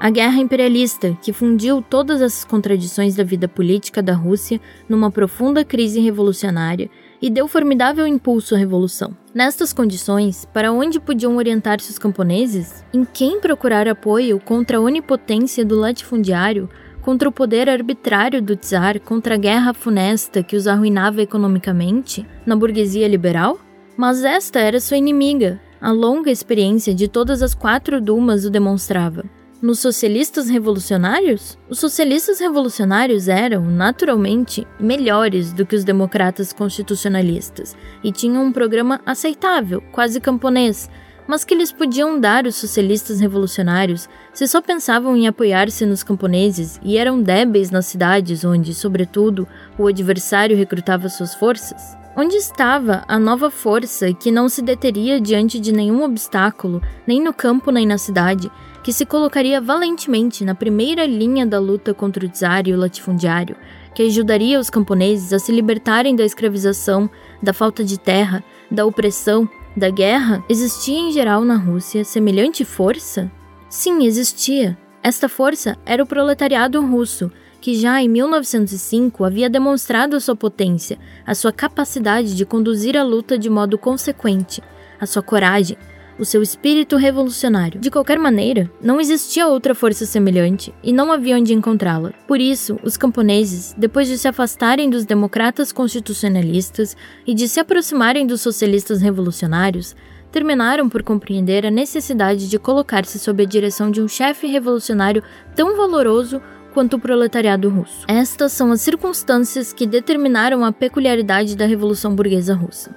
A guerra imperialista, que fundiu todas essas contradições da vida política da Rússia numa profunda crise revolucionária e deu formidável impulso à revolução. Nestas condições, para onde podiam orientar-se os camponeses? Em quem procurar apoio contra a onipotência do latifundiário, contra o poder arbitrário do czar, contra a guerra funesta que os arruinava economicamente? Na burguesia liberal? Mas esta era sua inimiga. A longa experiência de todas as quatro dumas o demonstrava. Nos socialistas revolucionários? Os socialistas revolucionários eram, naturalmente, melhores do que os democratas constitucionalistas e tinham um programa aceitável, quase camponês, mas que lhes podiam dar os socialistas revolucionários se só pensavam em apoiar-se nos camponeses e eram débeis nas cidades onde, sobretudo, o adversário recrutava suas forças? Onde estava a nova força que não se deteria diante de nenhum obstáculo, nem no campo nem na cidade, que se colocaria valentemente na primeira linha da luta contra o czar e o latifundiário, que ajudaria os camponeses a se libertarem da escravização, da falta de terra, da opressão, da guerra, existia em geral na Rússia semelhante força? Sim, existia. Esta força era o proletariado russo, que já em 1905 havia demonstrado a sua potência, a sua capacidade de conduzir a luta de modo consequente, a sua coragem, o seu espírito revolucionário. De qualquer maneira, não existia outra força semelhante e não havia onde encontrá-la. Por isso, os camponeses, depois de se afastarem dos democratas constitucionalistas e de se aproximarem dos socialistas revolucionários, terminaram por compreender a necessidade de colocar-se sob a direção de um chefe revolucionário tão valoroso quanto o proletariado russo. Estas são as circunstâncias que determinaram a peculiaridade da Revolução Burguesa Russa.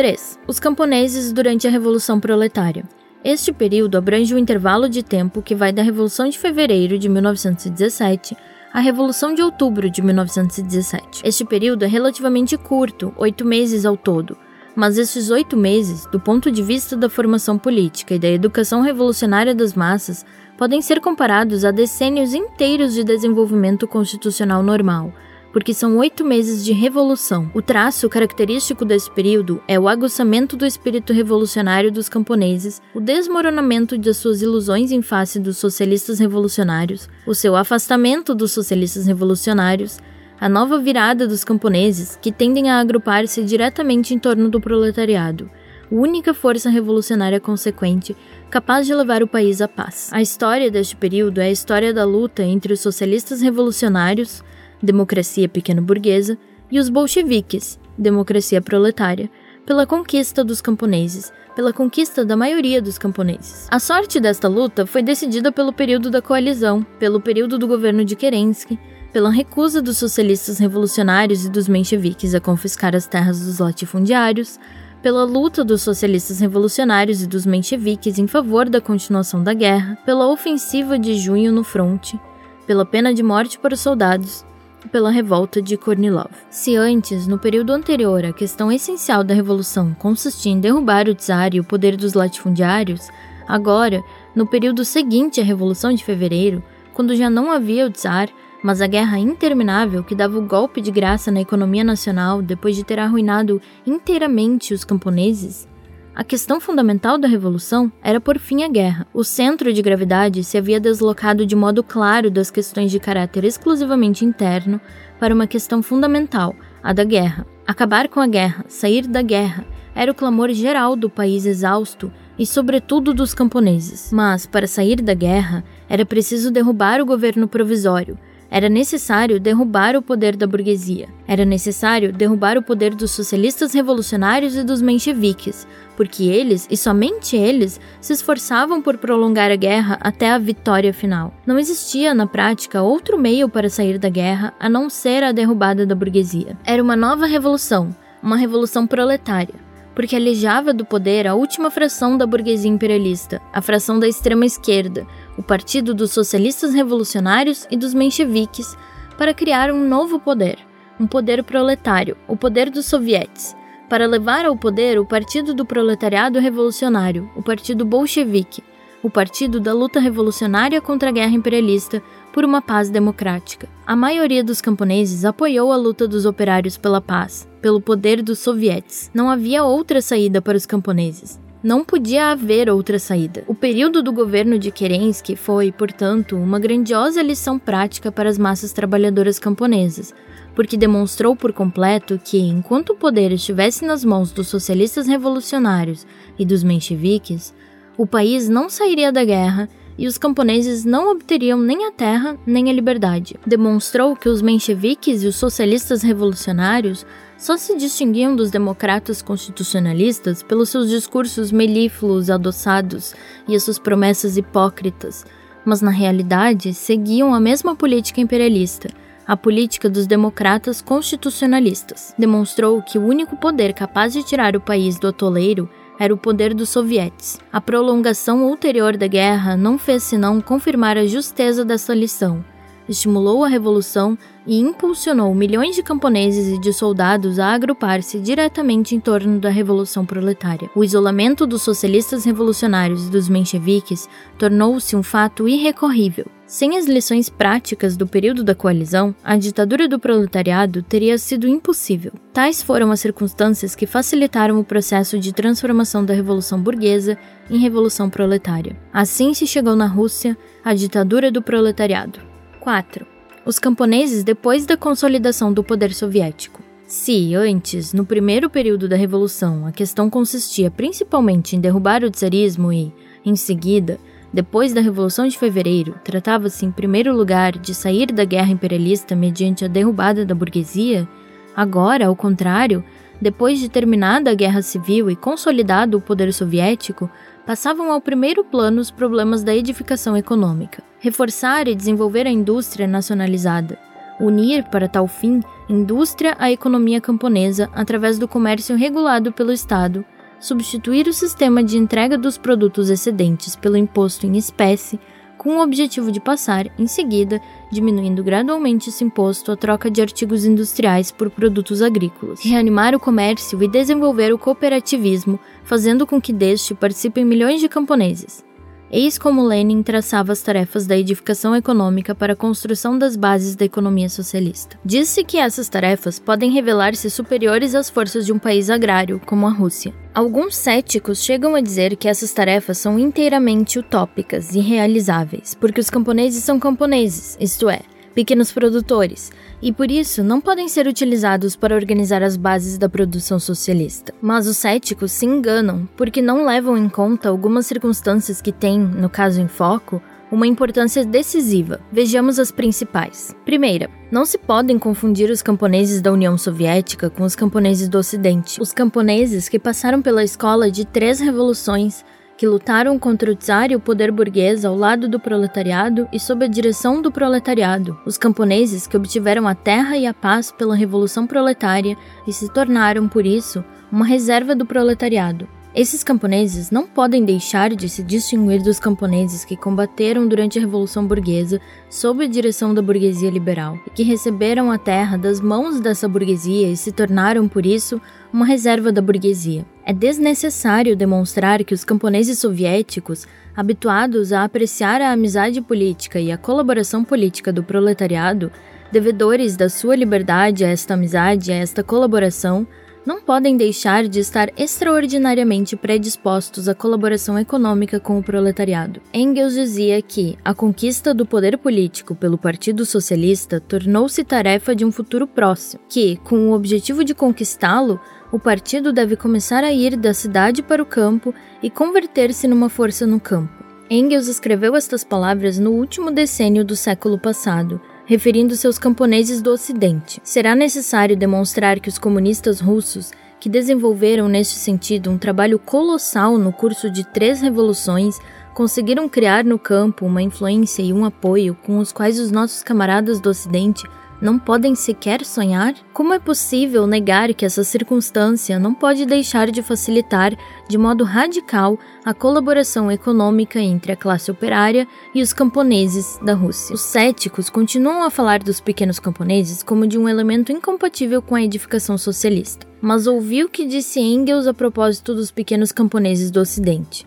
3. Os camponeses durante a Revolução Proletária. Este período abrange o um intervalo de tempo que vai da Revolução de Fevereiro de 1917 à Revolução de Outubro de 1917. Este período é relativamente curto, oito meses ao todo, mas esses oito meses, do ponto de vista da formação política e da educação revolucionária das massas, podem ser comparados a decênios inteiros de desenvolvimento constitucional normal porque são oito meses de revolução. O traço característico desse período é o aguçamento do espírito revolucionário dos camponeses, o desmoronamento de suas ilusões em face dos socialistas revolucionários, o seu afastamento dos socialistas revolucionários, a nova virada dos camponeses, que tendem a agrupar-se diretamente em torno do proletariado, única força revolucionária consequente capaz de levar o país à paz. A história deste período é a história da luta entre os socialistas revolucionários, democracia pequeno-burguesa, e os bolcheviques, democracia proletária, pela conquista dos camponeses, pela conquista da maioria dos camponeses. A sorte desta luta foi decidida pelo período da coalizão, pelo período do governo de Kerensky, pela recusa dos socialistas revolucionários e dos mencheviques a confiscar as terras dos latifundiários, pela luta dos socialistas revolucionários e dos mencheviques em favor da continuação da guerra, pela ofensiva de junho no fronte, pela pena de morte para os soldados pela revolta de Kornilov. Se antes, no período anterior, a questão essencial da revolução consistia em derrubar o czar e o poder dos latifundiários, agora, no período seguinte à Revolução de Fevereiro, quando já não havia o czar, mas a guerra interminável que dava o golpe de graça na economia nacional depois de ter arruinado inteiramente os camponeses, a questão fundamental da revolução era por fim a guerra. O centro de gravidade se havia deslocado de modo claro das questões de caráter exclusivamente interno para uma questão fundamental, a da guerra. Acabar com a guerra, sair da guerra, era o clamor geral do país exausto e, sobretudo, dos camponeses. Mas, para sair da guerra, era preciso derrubar o governo provisório, era necessário derrubar o poder da burguesia. Era necessário derrubar o poder dos socialistas revolucionários e dos mencheviques, porque eles, e somente eles, se esforçavam por prolongar a guerra até a vitória final. Não existia, na prática, outro meio para sair da guerra a não ser a derrubada da burguesia. Era uma nova revolução, uma revolução proletária porque alijava do poder a última fração da burguesia imperialista, a fração da extrema esquerda, o partido dos socialistas revolucionários e dos mencheviques, para criar um novo poder, um poder proletário, o poder dos sovietes, para levar ao poder o partido do proletariado revolucionário, o partido bolchevique, o partido da luta revolucionária contra a guerra imperialista por uma paz democrática. A maioria dos camponeses apoiou a luta dos operários pela paz, pelo poder dos sovietes. Não havia outra saída para os camponeses. Não podia haver outra saída. O período do governo de Kerensky foi, portanto, uma grandiosa lição prática para as massas trabalhadoras camponesas, porque demonstrou por completo que, enquanto o poder estivesse nas mãos dos socialistas revolucionários e dos mencheviques, o país não sairia da guerra e os camponeses não obteriam nem a terra nem a liberdade. Demonstrou que os mencheviques e os socialistas revolucionários só se distinguiam dos democratas constitucionalistas pelos seus discursos melífluos adoçados e as suas promessas hipócritas, mas na realidade seguiam a mesma política imperialista, a política dos democratas constitucionalistas. Demonstrou que o único poder capaz de tirar o país do atoleiro era o poder dos sovietes. A prolongação ulterior da guerra não fez senão confirmar a justeza dessa lição, estimulou a revolução e impulsionou milhões de camponeses e de soldados a agrupar-se diretamente em torno da revolução proletária. O isolamento dos socialistas revolucionários e dos mencheviques tornou-se um fato irrecorrível. Sem as lições práticas do período da coalizão, a ditadura do proletariado teria sido impossível. Tais foram as circunstâncias que facilitaram o processo de transformação da revolução burguesa em revolução proletária. Assim se chegou na Rússia a ditadura do proletariado. 4. os camponeses depois da consolidação do poder soviético. Se antes, no primeiro período da Revolução, a questão consistia principalmente em derrubar o czarismo e, em seguida, depois da Revolução de Fevereiro, tratava-se em primeiro lugar de sair da guerra imperialista mediante a derrubada da burguesia, agora, ao contrário, depois de terminada a guerra civil e consolidado o poder soviético, passavam ao primeiro plano os problemas da edificação econômica, reforçar e desenvolver a indústria nacionalizada, unir para tal fim indústria à economia camponesa através do comércio regulado pelo Estado substituir o sistema de entrega dos produtos excedentes pelo imposto em espécie, com o objetivo de passar, em seguida, diminuindo gradualmente esse imposto a troca de artigos industriais por produtos agrícolas. Reanimar o comércio e desenvolver o cooperativismo, fazendo com que deste participem milhões de camponeses. Eis como Lenin traçava as tarefas da edificação econômica para a construção das bases da economia socialista. Disse que essas tarefas podem revelar-se superiores às forças de um país agrário, como a Rússia. Alguns céticos chegam a dizer que essas tarefas são inteiramente utópicas e realizáveis, porque os camponeses são camponeses, isto é, pequenos produtores, e por isso não podem ser utilizados para organizar as bases da produção socialista. Mas os céticos se enganam porque não levam em conta algumas circunstâncias que têm, no caso em foco, uma importância decisiva. Vejamos as principais. Primeira, não se podem confundir os camponeses da União Soviética com os camponeses do Ocidente. Os camponeses que passaram pela escola de três revoluções que lutaram contra o czar e o poder burguês ao lado do proletariado e sob a direção do proletariado, os camponeses que obtiveram a terra e a paz pela revolução proletária e se tornaram, por isso, uma reserva do proletariado. Esses camponeses não podem deixar de se distinguir dos camponeses que combateram durante a Revolução Burguesa sob a direção da burguesia liberal e que receberam a terra das mãos dessa burguesia e se tornaram, por isso, uma reserva da burguesia. É desnecessário demonstrar que os camponeses soviéticos, habituados a apreciar a amizade política e a colaboração política do proletariado, devedores da sua liberdade a esta amizade a esta colaboração, não podem deixar de estar extraordinariamente predispostos à colaboração econômica com o proletariado. Engels dizia que a conquista do poder político pelo Partido Socialista tornou-se tarefa de um futuro próximo, que, com o objetivo de conquistá-lo, o partido deve começar a ir da cidade para o campo e converter-se numa força no campo. Engels escreveu estas palavras no último decênio do século passado, referindo-se aos camponeses do Ocidente. Será necessário demonstrar que os comunistas russos, que desenvolveram neste sentido um trabalho colossal no curso de três revoluções, conseguiram criar no campo uma influência e um apoio com os quais os nossos camaradas do Ocidente não podem sequer sonhar? Como é possível negar que essa circunstância não pode deixar de facilitar, de modo radical, a colaboração econômica entre a classe operária e os camponeses da Rússia? Os céticos continuam a falar dos pequenos camponeses como de um elemento incompatível com a edificação socialista. Mas ouvi o que disse Engels a propósito dos pequenos camponeses do Ocidente.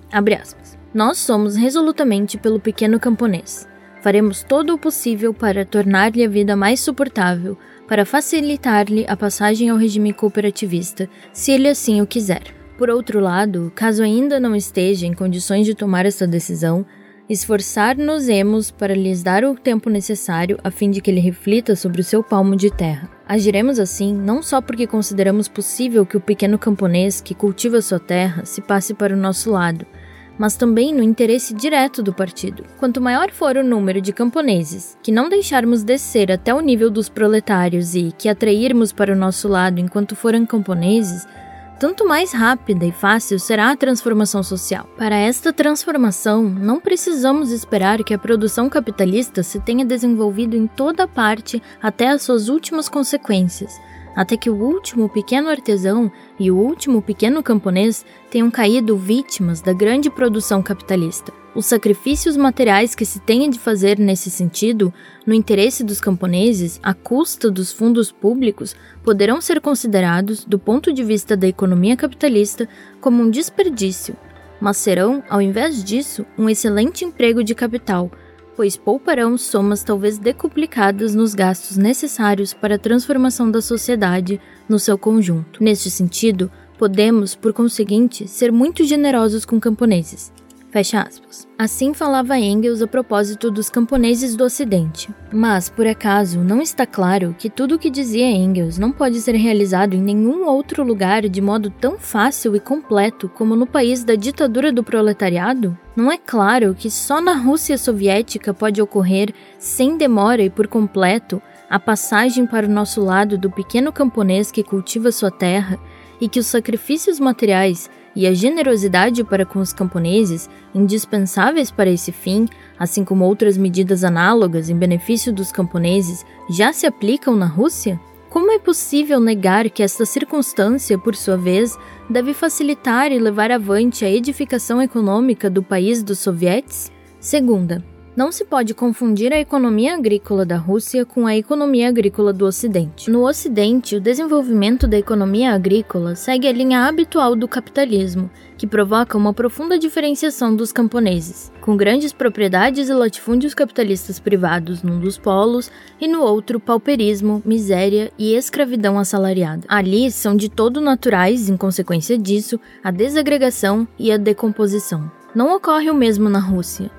Nós somos resolutamente pelo pequeno camponês. Faremos todo o possível para tornar-lhe a vida mais suportável, para facilitar-lhe a passagem ao regime cooperativista, se ele assim o quiser. Por outro lado, caso ainda não esteja em condições de tomar essa decisão, esforçar-nos-emos para lhes dar o tempo necessário a fim de que ele reflita sobre o seu palmo de terra. Agiremos assim não só porque consideramos possível que o pequeno camponês que cultiva sua terra se passe para o nosso lado, mas também no interesse direto do partido. Quanto maior for o número de camponeses que não deixarmos descer até o nível dos proletários e que atrairmos para o nosso lado enquanto forem camponeses, tanto mais rápida e fácil será a transformação social. Para esta transformação, não precisamos esperar que a produção capitalista se tenha desenvolvido em toda parte até as suas últimas consequências até que o último pequeno artesão e o último pequeno camponês tenham caído vítimas da grande produção capitalista. Os sacrifícios materiais que se tenha de fazer nesse sentido, no interesse dos camponeses, à custa dos fundos públicos, poderão ser considerados, do ponto de vista da economia capitalista, como um desperdício, mas serão, ao invés disso, um excelente emprego de capital pois pouparão somas talvez decuplicadas nos gastos necessários para a transformação da sociedade no seu conjunto. Neste sentido, podemos, por conseguinte, ser muito generosos com camponeses. Fecha aspas. Assim falava Engels a propósito dos camponeses do Ocidente. Mas, por acaso, não está claro que tudo o que dizia Engels não pode ser realizado em nenhum outro lugar de modo tão fácil e completo como no país da ditadura do proletariado? Não é claro que só na Rússia soviética pode ocorrer, sem demora e por completo, a passagem para o nosso lado do pequeno camponês que cultiva sua terra e que os sacrifícios materiais e a generosidade para com os camponeses, indispensáveis para esse fim, assim como outras medidas análogas em benefício dos camponeses, já se aplicam na Rússia? Como é possível negar que esta circunstância, por sua vez, deve facilitar e levar avante a edificação econômica do país dos sovietes? Segunda, não se pode confundir a economia agrícola da Rússia com a economia agrícola do Ocidente. No Ocidente, o desenvolvimento da economia agrícola segue a linha habitual do capitalismo, que provoca uma profunda diferenciação dos camponeses, com grandes propriedades e latifúndios capitalistas privados num dos polos e no outro pauperismo, miséria e escravidão assalariada. Ali são de todo naturais, em consequência disso, a desagregação e a decomposição. Não ocorre o mesmo na Rússia.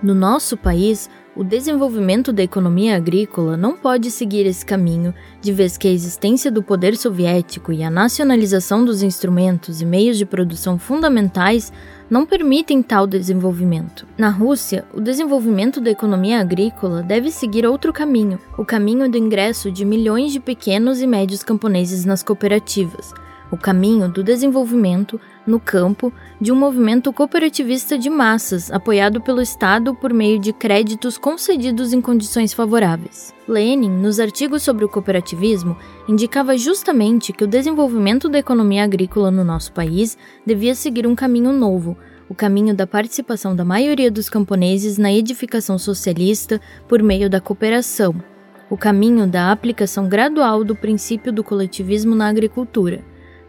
No nosso país, o desenvolvimento da economia agrícola não pode seguir esse caminho, de vez que a existência do poder soviético e a nacionalização dos instrumentos e meios de produção fundamentais não permitem tal desenvolvimento. Na Rússia, o desenvolvimento da economia agrícola deve seguir outro caminho, o caminho do ingresso de milhões de pequenos e médios camponeses nas cooperativas o caminho do desenvolvimento no campo de um movimento cooperativista de massas, apoiado pelo Estado por meio de créditos concedidos em condições favoráveis. Lenin, nos artigos sobre o cooperativismo, indicava justamente que o desenvolvimento da economia agrícola no nosso país devia seguir um caminho novo, o caminho da participação da maioria dos camponeses na edificação socialista por meio da cooperação, o caminho da aplicação gradual do princípio do coletivismo na agricultura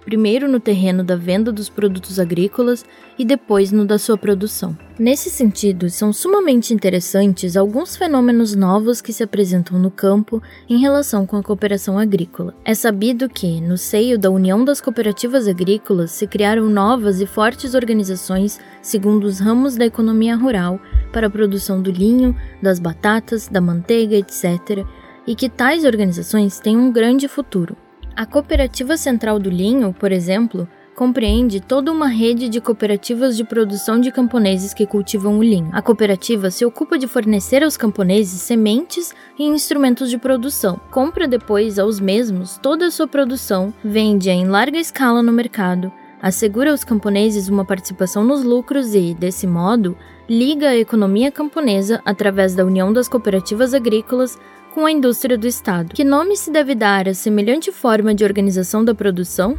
primeiro no terreno da venda dos produtos agrícolas e depois no da sua produção. Nesse sentido, são sumamente interessantes alguns fenômenos novos que se apresentam no campo em relação com a cooperação agrícola. É sabido que, no seio da União das Cooperativas Agrícolas, se criaram novas e fortes organizações segundo os ramos da economia rural para a produção do linho, das batatas, da manteiga, etc., e que tais organizações têm um grande futuro. A Cooperativa Central do Linho, por exemplo, compreende toda uma rede de cooperativas de produção de camponeses que cultivam o linho. A cooperativa se ocupa de fornecer aos camponeses sementes e instrumentos de produção, compra depois aos mesmos toda a sua produção, vende-a em larga escala no mercado, assegura aos camponeses uma participação nos lucros e, desse modo, liga a economia camponesa através da união das cooperativas agrícolas com a indústria do Estado. Que nome se deve dar a semelhante forma de organização da produção?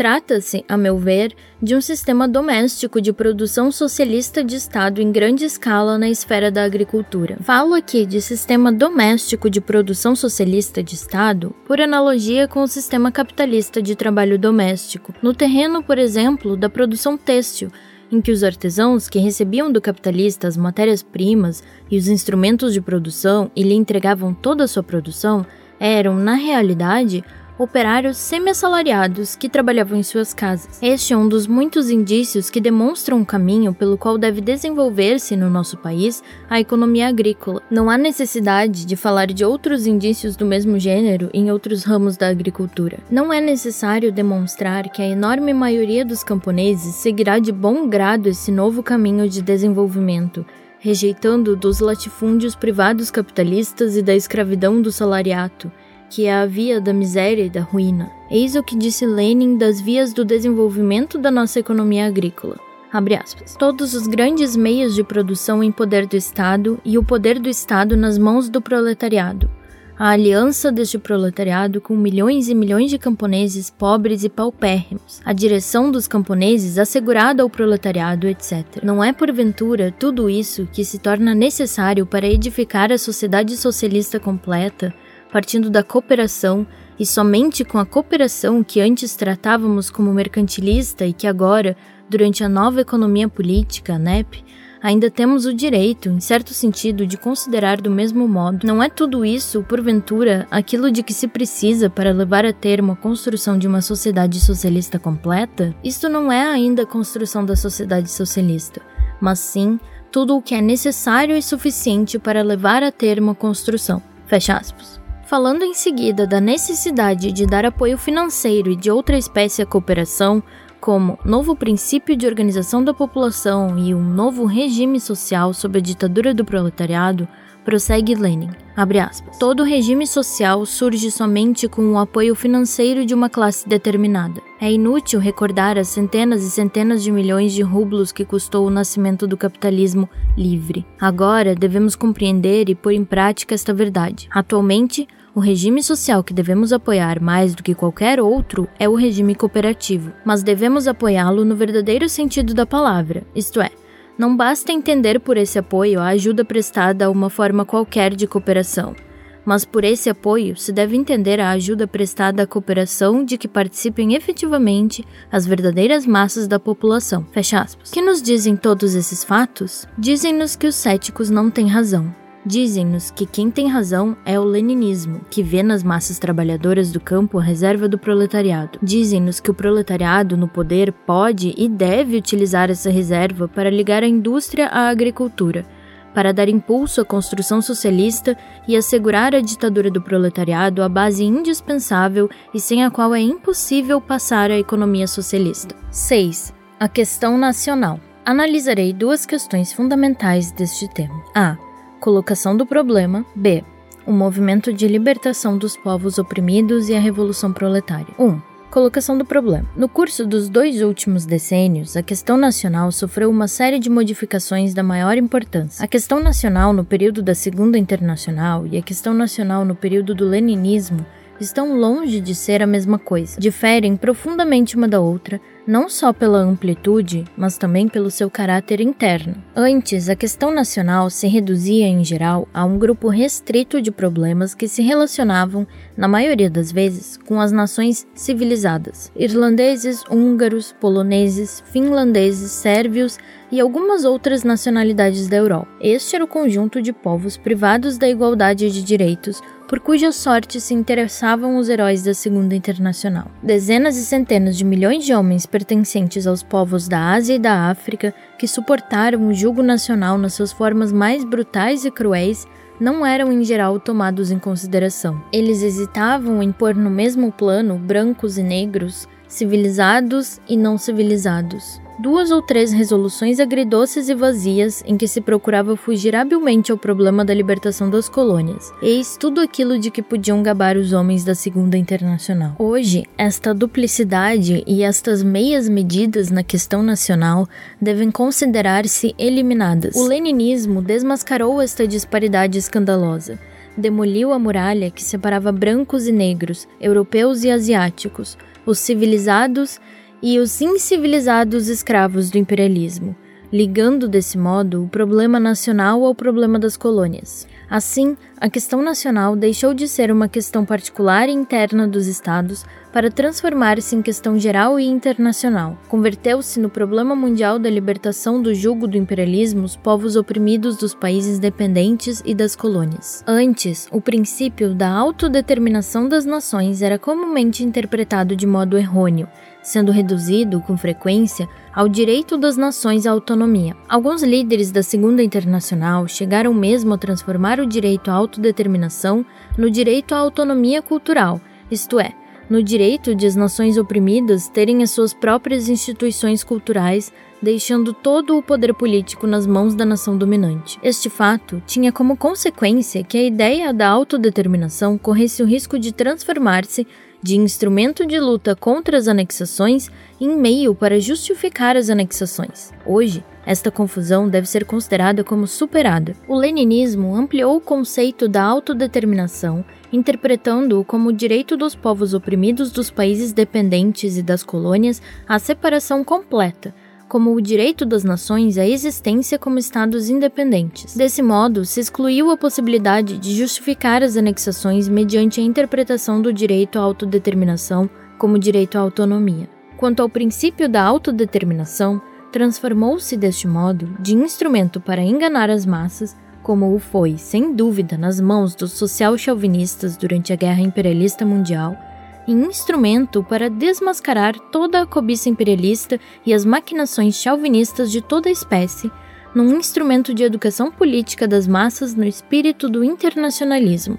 Trata-se, a meu ver, de um sistema doméstico de produção socialista de Estado em grande escala na esfera da agricultura. Falo aqui de sistema doméstico de produção socialista de Estado por analogia com o sistema capitalista de trabalho doméstico, no terreno, por exemplo, da produção têxtil, em que os artesãos que recebiam do capitalista as matérias-primas e os instrumentos de produção e lhe entregavam toda a sua produção eram, na realidade, operários semi-assalariados que trabalhavam em suas casas. Este é um dos muitos indícios que demonstram um caminho pelo qual deve desenvolver-se no nosso país a economia agrícola. Não há necessidade de falar de outros indícios do mesmo gênero em outros ramos da agricultura. Não é necessário demonstrar que a enorme maioria dos camponeses seguirá de bom grado esse novo caminho de desenvolvimento rejeitando dos latifúndios privados capitalistas e da escravidão do salariato, que é a via da miséria e da ruína. Eis o que disse Lenin das vias do desenvolvimento da nossa economia agrícola. Todos os grandes meios de produção em poder do Estado e o poder do Estado nas mãos do proletariado. A aliança deste proletariado com milhões e milhões de camponeses pobres e paupérrimos. A direção dos camponeses assegurada ao proletariado, etc. Não é porventura tudo isso que se torna necessário para edificar a sociedade socialista completa partindo da cooperação e somente com a cooperação que antes tratávamos como mercantilista e que agora, durante a nova economia política, a NEP, ainda temos o direito, em certo sentido, de considerar do mesmo modo. Não é tudo isso, porventura, aquilo de que se precisa para levar a termo a construção de uma sociedade socialista completa? Isto não é ainda a construção da sociedade socialista mas sim tudo o que é necessário e suficiente para levar a termo a construção. Fecha aspas. Falando em seguida da necessidade de dar apoio financeiro e de outra espécie à cooperação, como novo princípio de organização da população e um novo regime social sob a ditadura do proletariado, prossegue Lenin. Todo regime social surge somente com o apoio financeiro de uma classe determinada. É inútil recordar as centenas e centenas de milhões de rublos que custou o nascimento do capitalismo livre. Agora devemos compreender e pôr em prática esta verdade. Atualmente, o regime social que devemos apoiar mais do que qualquer outro é o regime cooperativo, mas devemos apoiá-lo no verdadeiro sentido da palavra, isto é, não basta entender por esse apoio a ajuda prestada a uma forma qualquer de cooperação, mas por esse apoio se deve entender a ajuda prestada à cooperação de que participem efetivamente as verdadeiras massas da população. Fecha aspas. Que nos dizem todos esses fatos? Dizem-nos que os céticos não têm razão. Dizem-nos que quem tem razão é o leninismo, que vê nas massas trabalhadoras do campo a reserva do proletariado. Dizem-nos que o proletariado no poder pode e deve utilizar essa reserva para ligar a indústria à agricultura, para dar impulso à construção socialista e assegurar à ditadura do proletariado a base indispensável e sem a qual é impossível passar a economia socialista. 6. A questão nacional. Analisarei duas questões fundamentais deste tema. A Colocação do problema. B. O movimento de libertação dos povos oprimidos e a revolução proletária. 1. Colocação do problema. No curso dos dois últimos decênios, a questão nacional sofreu uma série de modificações da maior importância. A questão nacional no período da Segunda Internacional e a questão nacional no período do Leninismo estão longe de ser a mesma coisa. Diferem profundamente uma da outra, não só pela amplitude, mas também pelo seu caráter interno. Antes, a questão nacional se reduzia em geral a um grupo restrito de problemas que se relacionavam, na maioria das vezes, com as nações civilizadas: irlandeses, húngaros, poloneses, finlandeses, sérvios e algumas outras nacionalidades da Europa. Este era o conjunto de povos privados da igualdade de direitos por cuja sorte se interessavam os heróis da Segunda Internacional. Dezenas e centenas de milhões de homens pertencentes aos povos da Ásia e da África que suportaram o jugo nacional nas suas formas mais brutais e cruéis não eram em geral tomados em consideração. Eles hesitavam em pôr no mesmo plano brancos e negros, civilizados e não civilizados duas ou três resoluções agridoces e vazias em que se procurava fugir habilmente ao problema da libertação das colônias. Eis tudo aquilo de que podiam gabar os homens da Segunda Internacional. Hoje, esta duplicidade e estas meias medidas na questão nacional devem considerar-se eliminadas. O leninismo desmascarou esta disparidade escandalosa demoliu a muralha que separava brancos e negros, europeus e asiáticos, os civilizados e os incivilizados escravos do imperialismo, ligando desse modo o problema nacional ao problema das colônias. Assim, a questão nacional deixou de ser uma questão particular e interna dos estados para transformar-se em questão geral e internacional. Converteu-se no problema mundial da libertação do jugo do imperialismo os povos oprimidos dos países dependentes e das colônias. Antes, o princípio da autodeterminação das nações era comumente interpretado de modo errôneo, sendo reduzido, com frequência, ao direito das nações à autonomia. Alguns líderes da Segunda Internacional chegaram mesmo a transformar o direito à autodeterminação no direito à autonomia cultural, isto é, no direito de as nações oprimidas terem as suas próprias instituições culturais, deixando todo o poder político nas mãos da nação dominante. Este fato tinha como consequência que a ideia da autodeterminação corresse o risco de transformar-se de instrumento de luta contra as anexações em meio para justificar as anexações. Hoje, esta confusão deve ser considerada como superada. O leninismo ampliou o conceito da autodeterminação, interpretando-o como o direito dos povos oprimidos dos países dependentes e das colônias à separação completa, como o direito das nações à existência como estados independentes. Desse modo, se excluiu a possibilidade de justificar as anexações mediante a interpretação do direito à autodeterminação como direito à autonomia. Quanto ao princípio da autodeterminação, transformou-se deste modo de instrumento para enganar as massas, como o foi, sem dúvida, nas mãos dos social-chauvinistas durante a Guerra Imperialista Mundial em instrumento para desmascarar toda a cobiça imperialista e as maquinações chauvinistas de toda a espécie, num instrumento de educação política das massas no espírito do internacionalismo.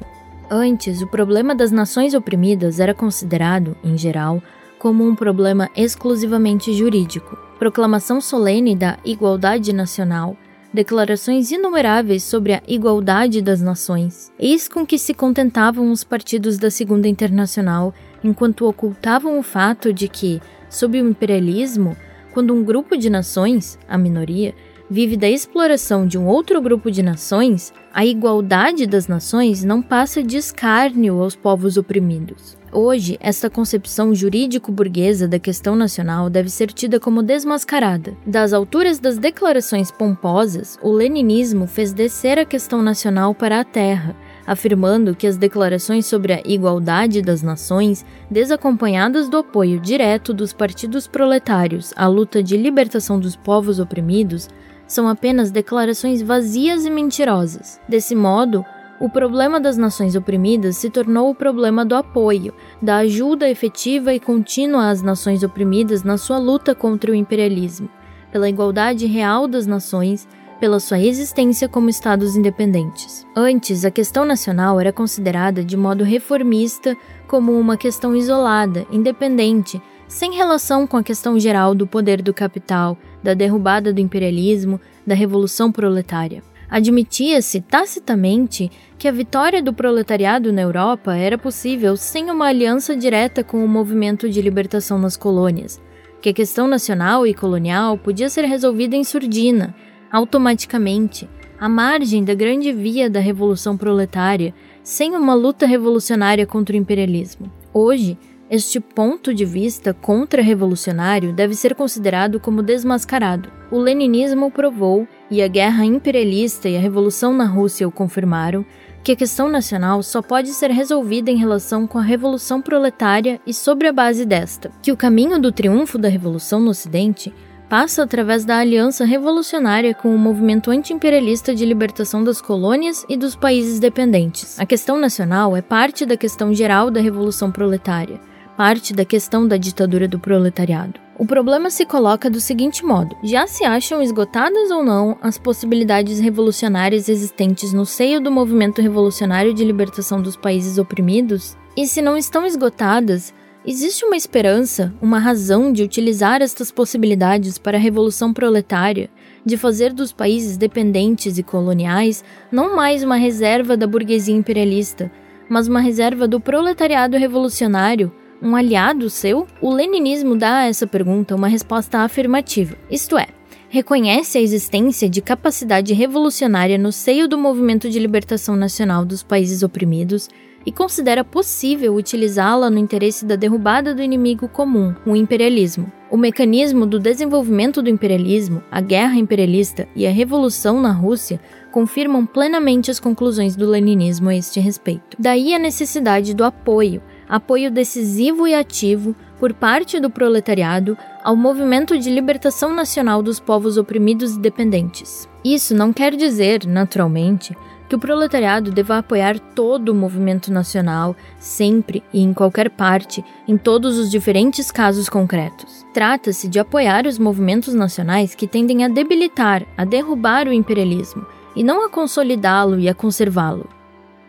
Antes, o problema das nações oprimidas era considerado, em geral, como um problema exclusivamente jurídico. Proclamação solene da igualdade nacional, declarações inumeráveis sobre a igualdade das nações, eis com que se contentavam os partidos da Segunda Internacional, enquanto ocultavam o fato de que, sob o imperialismo, quando um grupo de nações, a minoria, vive da exploração de um outro grupo de nações, a igualdade das nações não passa de escárnio aos povos oprimidos. Hoje, esta concepção jurídico-burguesa da questão nacional deve ser tida como desmascarada. Das alturas das declarações pomposas, o leninismo fez descer a questão nacional para a terra, afirmando que as declarações sobre a igualdade das nações, desacompanhadas do apoio direto dos partidos proletários à luta de libertação dos povos oprimidos, são apenas declarações vazias e mentirosas. Desse modo, o problema das nações oprimidas se tornou o problema do apoio, da ajuda efetiva e contínua às nações oprimidas na sua luta contra o imperialismo, pela igualdade real das nações, pela sua existência como estados independentes. Antes, a questão nacional era considerada de modo reformista como uma questão isolada, independente, sem relação com a questão geral do poder do capital, da derrubada do imperialismo, da revolução proletária. Admitia-se tacitamente que a vitória do proletariado na Europa era possível sem uma aliança direta com o movimento de libertação nas colônias, que a questão nacional e colonial podia ser resolvida em surdina, automaticamente, à margem da grande via da revolução proletária, sem uma luta revolucionária contra o imperialismo. Hoje, este ponto de vista contra-revolucionário deve ser considerado como desmascarado. O leninismo provou e a guerra imperialista e a revolução na Rússia o confirmaram, que a questão nacional só pode ser resolvida em relação com a revolução proletária e sobre a base desta, que o caminho do triunfo da revolução no Ocidente passa através da aliança revolucionária com o movimento anti-imperialista de libertação das colônias e dos países dependentes. A questão nacional é parte da questão geral da revolução proletária, parte da questão da ditadura do proletariado. O problema se coloca do seguinte modo: já se acham esgotadas ou não as possibilidades revolucionárias existentes no seio do movimento revolucionário de libertação dos países oprimidos? E se não estão esgotadas, existe uma esperança, uma razão de utilizar estas possibilidades para a revolução proletária, de fazer dos países dependentes e coloniais não mais uma reserva da burguesia imperialista, mas uma reserva do proletariado revolucionário um aliado seu? O leninismo dá a essa pergunta uma resposta afirmativa, isto é, reconhece a existência de capacidade revolucionária no seio do movimento de libertação nacional dos países oprimidos e considera possível utilizá-la no interesse da derrubada do inimigo comum, o imperialismo. O mecanismo do desenvolvimento do imperialismo, a guerra imperialista e a revolução na Rússia confirmam plenamente as conclusões do leninismo a este respeito. Daí a necessidade do apoio, apoio decisivo e ativo por parte do proletariado ao movimento de libertação nacional dos povos oprimidos e dependentes. Isso não quer dizer, naturalmente, que o proletariado deva apoiar todo o movimento nacional, sempre e em qualquer parte, em todos os diferentes casos concretos. Trata-se de apoiar os movimentos nacionais que tendem a debilitar, a derrubar o imperialismo, e não a consolidá-lo e a conservá-lo.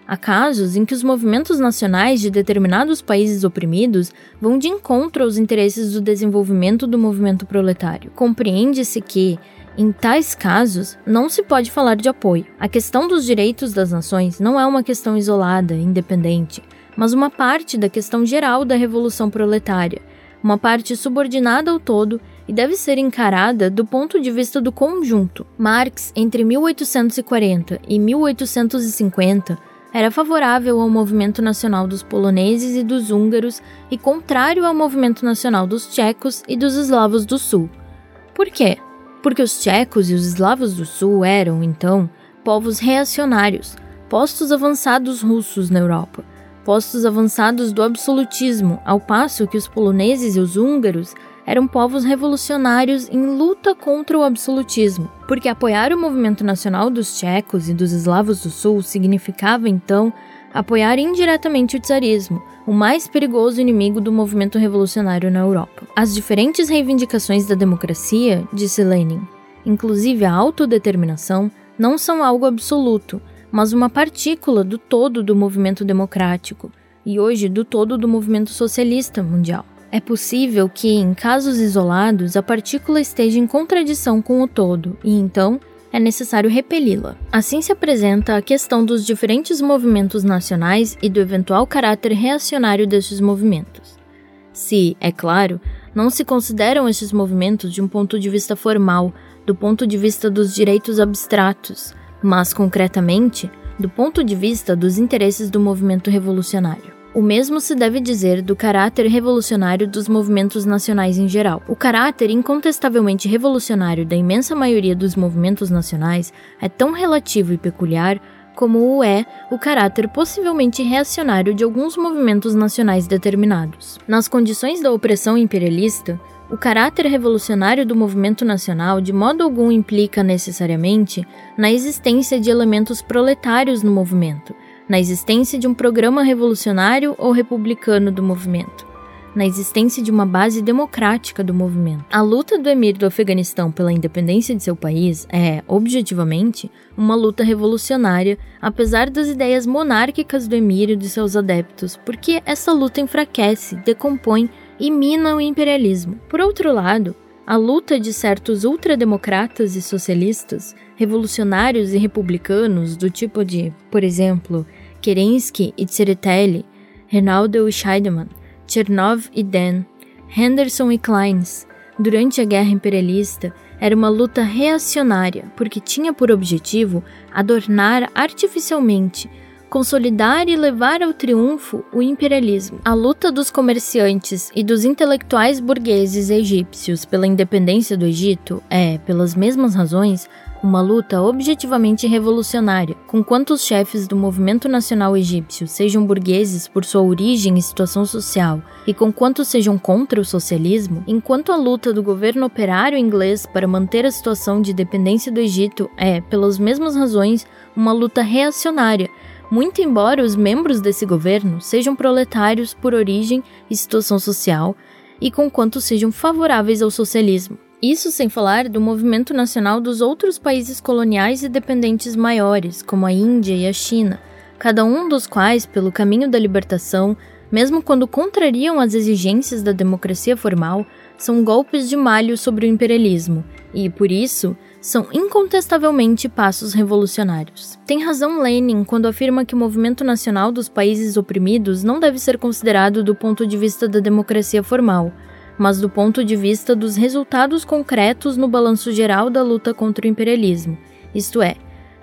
Há casos em que os movimentos nacionais de determinados países oprimidos vão de encontro aos interesses do desenvolvimento do movimento proletário. Compreende-se que, em tais casos, não se pode falar de apoio. A questão dos direitos das nações não é uma questão isolada, independente, mas uma parte da questão geral da revolução proletária, uma parte subordinada ao todo e deve ser encarada do ponto de vista do conjunto. Marx, entre 1840 e 1850, era favorável ao movimento nacional dos poloneses e dos húngaros e contrário ao movimento nacional dos tchecos e dos eslavos do sul. Por quê? Porque os tchecos e os eslavos do sul eram, então, povos reacionários, postos avançados russos na Europa, postos avançados do absolutismo, ao passo que os poloneses e os húngaros eram povos revolucionários em luta contra o absolutismo, porque apoiar o movimento nacional dos tchecos e dos eslavos do sul significava então apoiar indiretamente o czarismo, o mais perigoso inimigo do movimento revolucionário na Europa. As diferentes reivindicações da democracia, disse Lenin, inclusive a autodeterminação, não são algo absoluto, mas uma partícula do todo do movimento democrático e hoje do todo do movimento socialista mundial. É possível que, em casos isolados, a partícula esteja em contradição com o todo e então é necessário repeli-la. Assim se apresenta a questão dos diferentes movimentos nacionais e do eventual caráter reacionário desses movimentos. Se, é claro, não se consideram esses movimentos de um ponto de vista formal, do ponto de vista dos direitos abstratos, mas concretamente do ponto de vista dos interesses do movimento revolucionário. O mesmo se deve dizer do caráter revolucionário dos movimentos nacionais em geral. O caráter incontestavelmente revolucionário da imensa maioria dos movimentos nacionais é tão relativo e peculiar como o é o caráter possivelmente reacionário de alguns movimentos nacionais determinados. Nas condições da opressão imperialista, o caráter revolucionário do movimento nacional de modo algum implica necessariamente na existência de elementos proletários no movimento, na existência de um programa revolucionário ou republicano do movimento na existência de uma base democrática do movimento. A luta do emir do Afeganistão pela independência de seu país é, objetivamente, uma luta revolucionária, apesar das ideias monárquicas do emir e de seus adeptos, porque essa luta enfraquece, decompõe e mina o imperialismo. Por outro lado, a luta de certos ultrademocratas e socialistas, revolucionários e republicanos, do tipo de, por exemplo, Kerensky e Tseretelli, Reinaldo e Scheidemann, Chernov e Den, Henderson e Kleins, durante a Guerra Imperialista, era uma luta reacionária, porque tinha por objetivo adornar artificialmente, consolidar e levar ao triunfo o imperialismo. A luta dos comerciantes e dos intelectuais burgueses egípcios pela independência do Egito é, pelas mesmas razões, uma luta objetivamente revolucionária, com quantos chefes do movimento nacional egípcio sejam burgueses por sua origem e situação social, e com quantos sejam contra o socialismo, enquanto a luta do governo operário inglês para manter a situação de dependência do Egito é, pelas mesmas razões, uma luta reacionária, muito embora os membros desse governo sejam proletários por origem e situação social, e com quantos sejam favoráveis ao socialismo. Isso sem falar do movimento nacional dos outros países coloniais e dependentes maiores, como a Índia e a China, cada um dos quais, pelo caminho da libertação, mesmo quando contrariam as exigências da democracia formal, são golpes de malho sobre o imperialismo e, por isso, são incontestavelmente passos revolucionários. Tem razão Lenin quando afirma que o movimento nacional dos países oprimidos não deve ser considerado do ponto de vista da democracia formal, mas do ponto de vista dos resultados concretos no balanço geral da luta contra o imperialismo, isto é,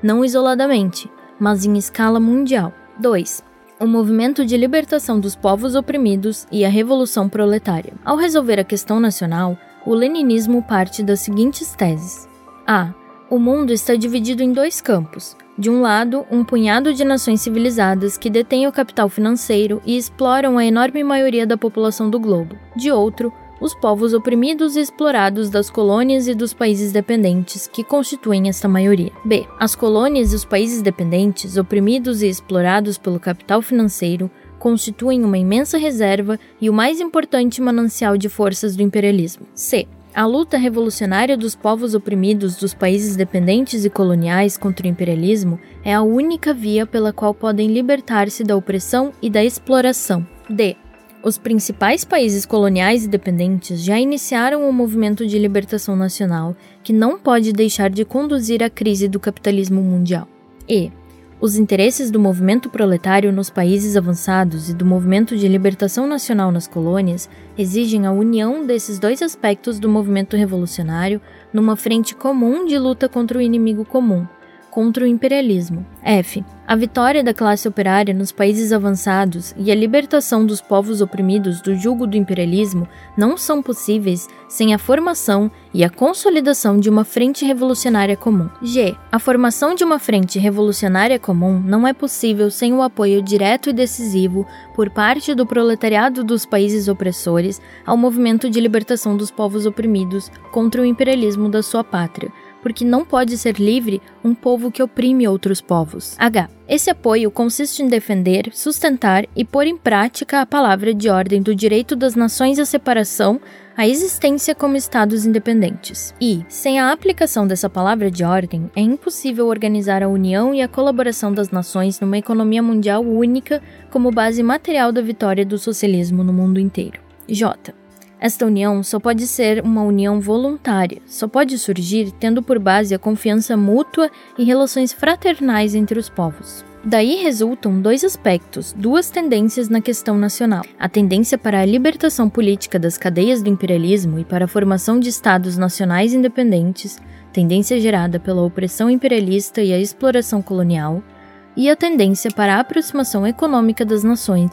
não isoladamente, mas em escala mundial. 2. O movimento de libertação dos povos oprimidos e a revolução proletária. Ao resolver a questão nacional, o leninismo parte das seguintes teses: A. O mundo está dividido em dois campos. De um lado, um punhado de nações civilizadas que detêm o capital financeiro e exploram a enorme maioria da população do globo. De outro, os povos oprimidos e explorados das colônias e dos países dependentes, que constituem esta maioria. B. As colônias e os países dependentes, oprimidos e explorados pelo capital financeiro, constituem uma imensa reserva e o mais importante manancial de forças do imperialismo. C. A luta revolucionária dos povos oprimidos dos países dependentes e coloniais contra o imperialismo é a única via pela qual podem libertar-se da opressão e da exploração. D. Os principais países coloniais e dependentes já iniciaram o um movimento de libertação nacional que não pode deixar de conduzir à crise do capitalismo mundial. E os interesses do movimento proletário nos países avançados e do movimento de libertação nacional nas colônias exigem a união desses dois aspectos do movimento revolucionário numa frente comum de luta contra o inimigo comum, contra o imperialismo. F. A vitória da classe operária nos países avançados e a libertação dos povos oprimidos do jugo do imperialismo não são possíveis sem a formação e a consolidação de uma frente revolucionária comum. G. A formação de uma frente revolucionária comum não é possível sem o apoio direto e decisivo por parte do proletariado dos países opressores ao movimento de libertação dos povos oprimidos contra o imperialismo da sua pátria porque não pode ser livre um povo que oprime outros povos. H. Esse apoio consiste em defender, sustentar e pôr em prática a palavra de ordem do direito das nações à separação, à existência como estados independentes. E, sem a aplicação dessa palavra de ordem, é impossível organizar a união e a colaboração das nações numa economia mundial única como base material da vitória do socialismo no mundo inteiro. J. Esta união só pode ser uma união voluntária, só pode surgir tendo por base a confiança mútua e relações fraternais entre os povos. Daí resultam dois aspectos, duas tendências na questão nacional: a tendência para a libertação política das cadeias do imperialismo e para a formação de estados nacionais independentes, tendência gerada pela opressão imperialista e a exploração colonial, e a tendência para a aproximação econômica das nações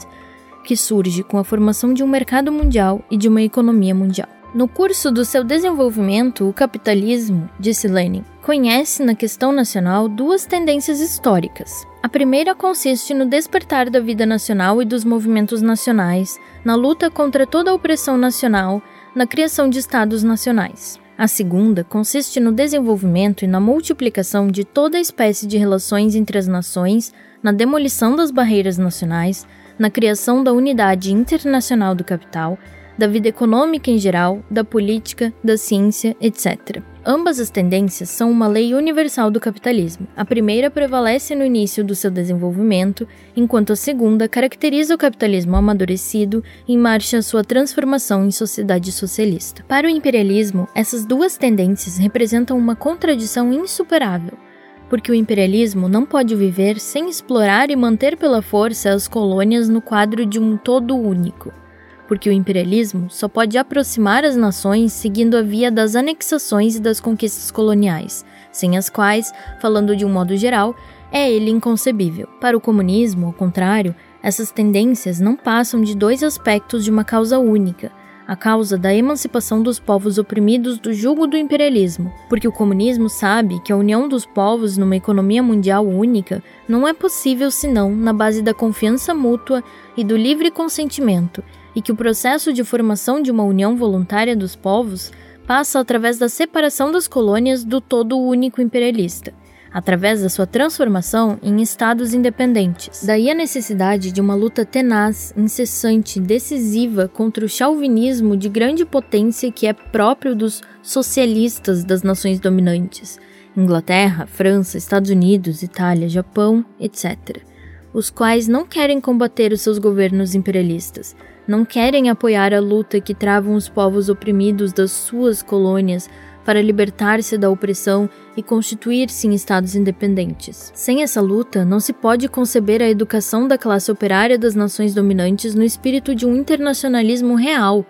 que surge com a formação de um mercado mundial e de uma economia mundial. No curso do seu desenvolvimento, o capitalismo, disse Lenin, conhece na questão nacional duas tendências históricas. A primeira consiste no despertar da vida nacional e dos movimentos nacionais, na luta contra toda a opressão nacional, na criação de estados nacionais. A segunda consiste no desenvolvimento e na multiplicação de toda espécie de relações entre as nações, na demolição das barreiras nacionais, na criação da unidade internacional do capital, da vida econômica em geral, da política, da ciência, etc. Ambas as tendências são uma lei universal do capitalismo. A primeira prevalece no início do seu desenvolvimento, enquanto a segunda caracteriza o capitalismo amadurecido em marcha a sua transformação em sociedade socialista. Para o imperialismo, essas duas tendências representam uma contradição insuperável porque o imperialismo não pode viver sem explorar e manter pela força as colônias no quadro de um todo único, porque o imperialismo só pode aproximar as nações seguindo a via das anexações e das conquistas coloniais, sem as quais, falando de um modo geral, é ele inconcebível. Para o comunismo, ao contrário, essas tendências não passam de dois aspectos de uma causa única a causa da emancipação dos povos oprimidos do jugo do imperialismo, porque o comunismo sabe que a união dos povos numa economia mundial única não é possível senão na base da confiança mútua e do livre consentimento, e que o processo de formação de uma união voluntária dos povos passa através da separação das colônias do todo único imperialista através da sua transformação em estados independentes. Daí a necessidade de uma luta tenaz, incessante, decisiva contra o chauvinismo de grande potência que é próprio dos socialistas das nações dominantes. Inglaterra, França, Estados Unidos, Itália, Japão, etc. Os quais não querem combater os seus governos imperialistas, não querem apoiar a luta que travam os povos oprimidos das suas colônias para libertar-se da opressão e constituir-se em estados independentes. Sem essa luta, não se pode conceber a educação da classe operária das nações dominantes no espírito de um internacionalismo real,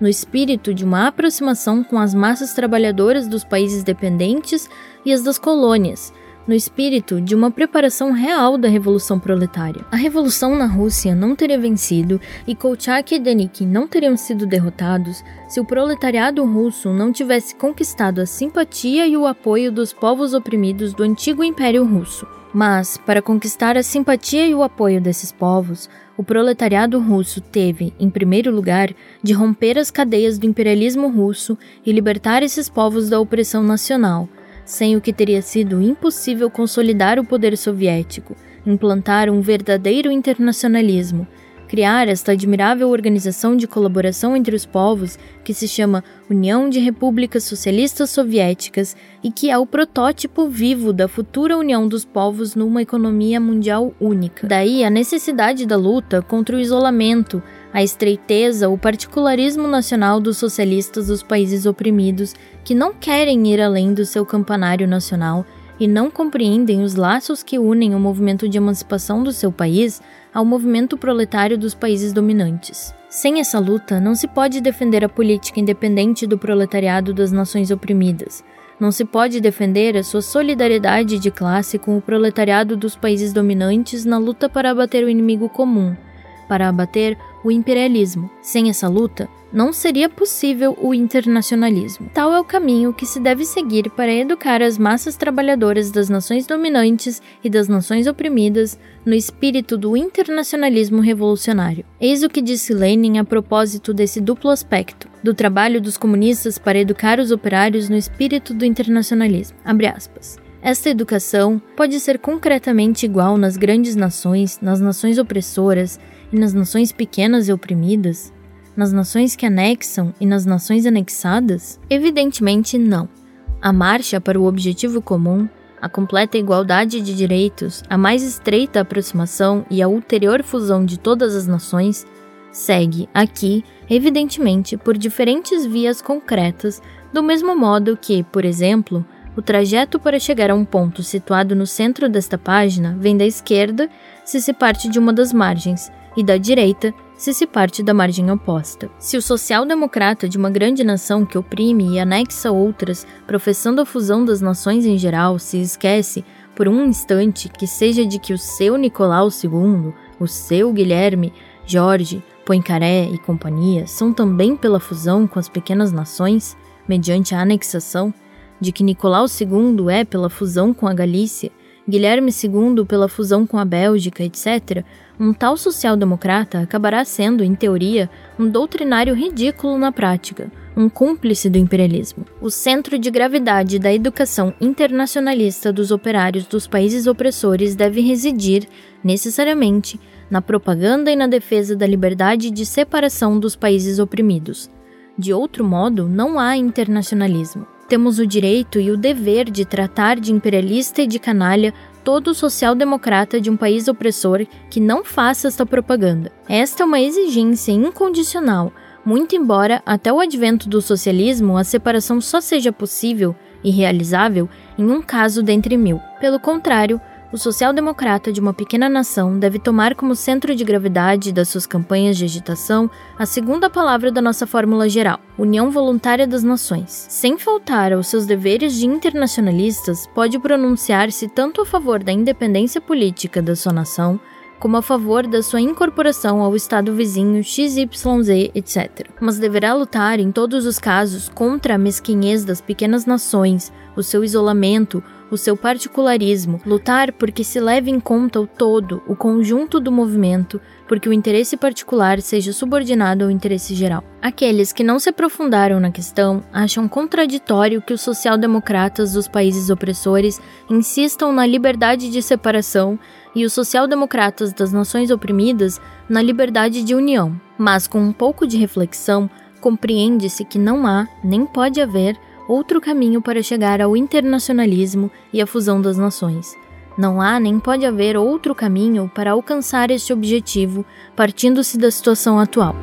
no espírito de uma aproximação com as massas trabalhadoras dos países dependentes e as das colônias, no espírito de uma preparação real da Revolução Proletária. A Revolução na Rússia não teria vencido e Kolchak e Denikin não teriam sido derrotados se o proletariado russo não tivesse conquistado a simpatia e o apoio dos povos oprimidos do antigo Império Russo. Mas, para conquistar a simpatia e o apoio desses povos, o proletariado russo teve, em primeiro lugar, de romper as cadeias do imperialismo russo e libertar esses povos da opressão nacional sem o que teria sido impossível consolidar o poder soviético, implantar um verdadeiro internacionalismo, criar esta admirável organização de colaboração entre os povos que se chama União de Repúblicas Socialistas Soviéticas e que é o protótipo vivo da futura união dos povos numa economia mundial única. Daí a necessidade da luta contra o isolamento, a estreiteza, o particularismo nacional dos socialistas dos países oprimidos que não querem ir além do seu campanário nacional e não compreendem os laços que unem o movimento de emancipação do seu país ao movimento proletário dos países dominantes. Sem essa luta, não se pode defender a política independente do proletariado das nações oprimidas. Não se pode defender a sua solidariedade de classe com o proletariado dos países dominantes na luta para abater o inimigo comum, para abater o imperialismo. Sem essa luta, não seria possível o internacionalismo. Tal é o caminho que se deve seguir para educar as massas trabalhadoras das nações dominantes e das nações oprimidas no espírito do internacionalismo revolucionário. Eis o que disse Lenin a propósito desse duplo aspecto do trabalho dos comunistas para educar os operários no espírito do internacionalismo. Esta educação pode ser concretamente igual nas grandes nações, nas nações opressoras e nas nações pequenas e oprimidas? nas nações que anexam e nas nações anexadas? Evidentemente não. A marcha para o objetivo comum, a completa igualdade de direitos, a mais estreita aproximação e a ulterior fusão de todas as nações segue aqui, evidentemente, por diferentes vias concretas, do mesmo modo que, por exemplo, o trajeto para chegar a um ponto situado no centro desta página vem da esquerda se se parte de uma das margens e da direita se se parte da margem oposta. Se o social-democrata de uma grande nação que oprime e anexa outras, professando a fusão das nações em geral, se esquece, por um instante, que seja de que o seu Nicolau II, o seu Guilherme, Jorge, Poincaré e companhia são também pela fusão com as pequenas nações, mediante a anexação, de que Nicolau II é pela fusão com a Galícia, Guilherme II pela fusão com a Bélgica, etc., um tal social-democrata acabará sendo, em teoria, um doutrinário ridículo na prática, um cúmplice do imperialismo. O centro de gravidade da educação internacionalista dos operários dos países opressores deve residir, necessariamente, na propaganda e na defesa da liberdade de separação dos países oprimidos. De outro modo, não há internacionalismo. Temos o direito e o dever de tratar de imperialista e de canalha todo social-democrata de um país opressor que não faça esta propaganda. Esta é uma exigência incondicional, muito embora até o advento do socialismo a separação só seja possível e realizável em um caso dentre mil. Pelo contrário, o social-democrata de uma pequena nação deve tomar como centro de gravidade das suas campanhas de agitação a segunda palavra da nossa fórmula geral, União Voluntária das Nações. Sem faltar aos seus deveres de internacionalistas, pode pronunciar-se tanto a favor da independência política da sua nação, como a favor da sua incorporação ao Estado vizinho XYZ, etc. Mas deverá lutar em todos os casos contra a mesquinhez das pequenas nações, o seu isolamento, o seu particularismo, lutar porque se leve em conta o todo, o conjunto do movimento, porque o interesse particular seja subordinado ao interesse geral. Aqueles que não se aprofundaram na questão acham contraditório que os social-democratas dos países opressores insistam na liberdade de separação e os social-democratas das nações oprimidas na liberdade de união. Mas com um pouco de reflexão, compreende-se que não há, nem pode haver, outro caminho para chegar ao internacionalismo e à fusão das nações. Não há nem pode haver outro caminho para alcançar este objetivo partindo-se da situação atual.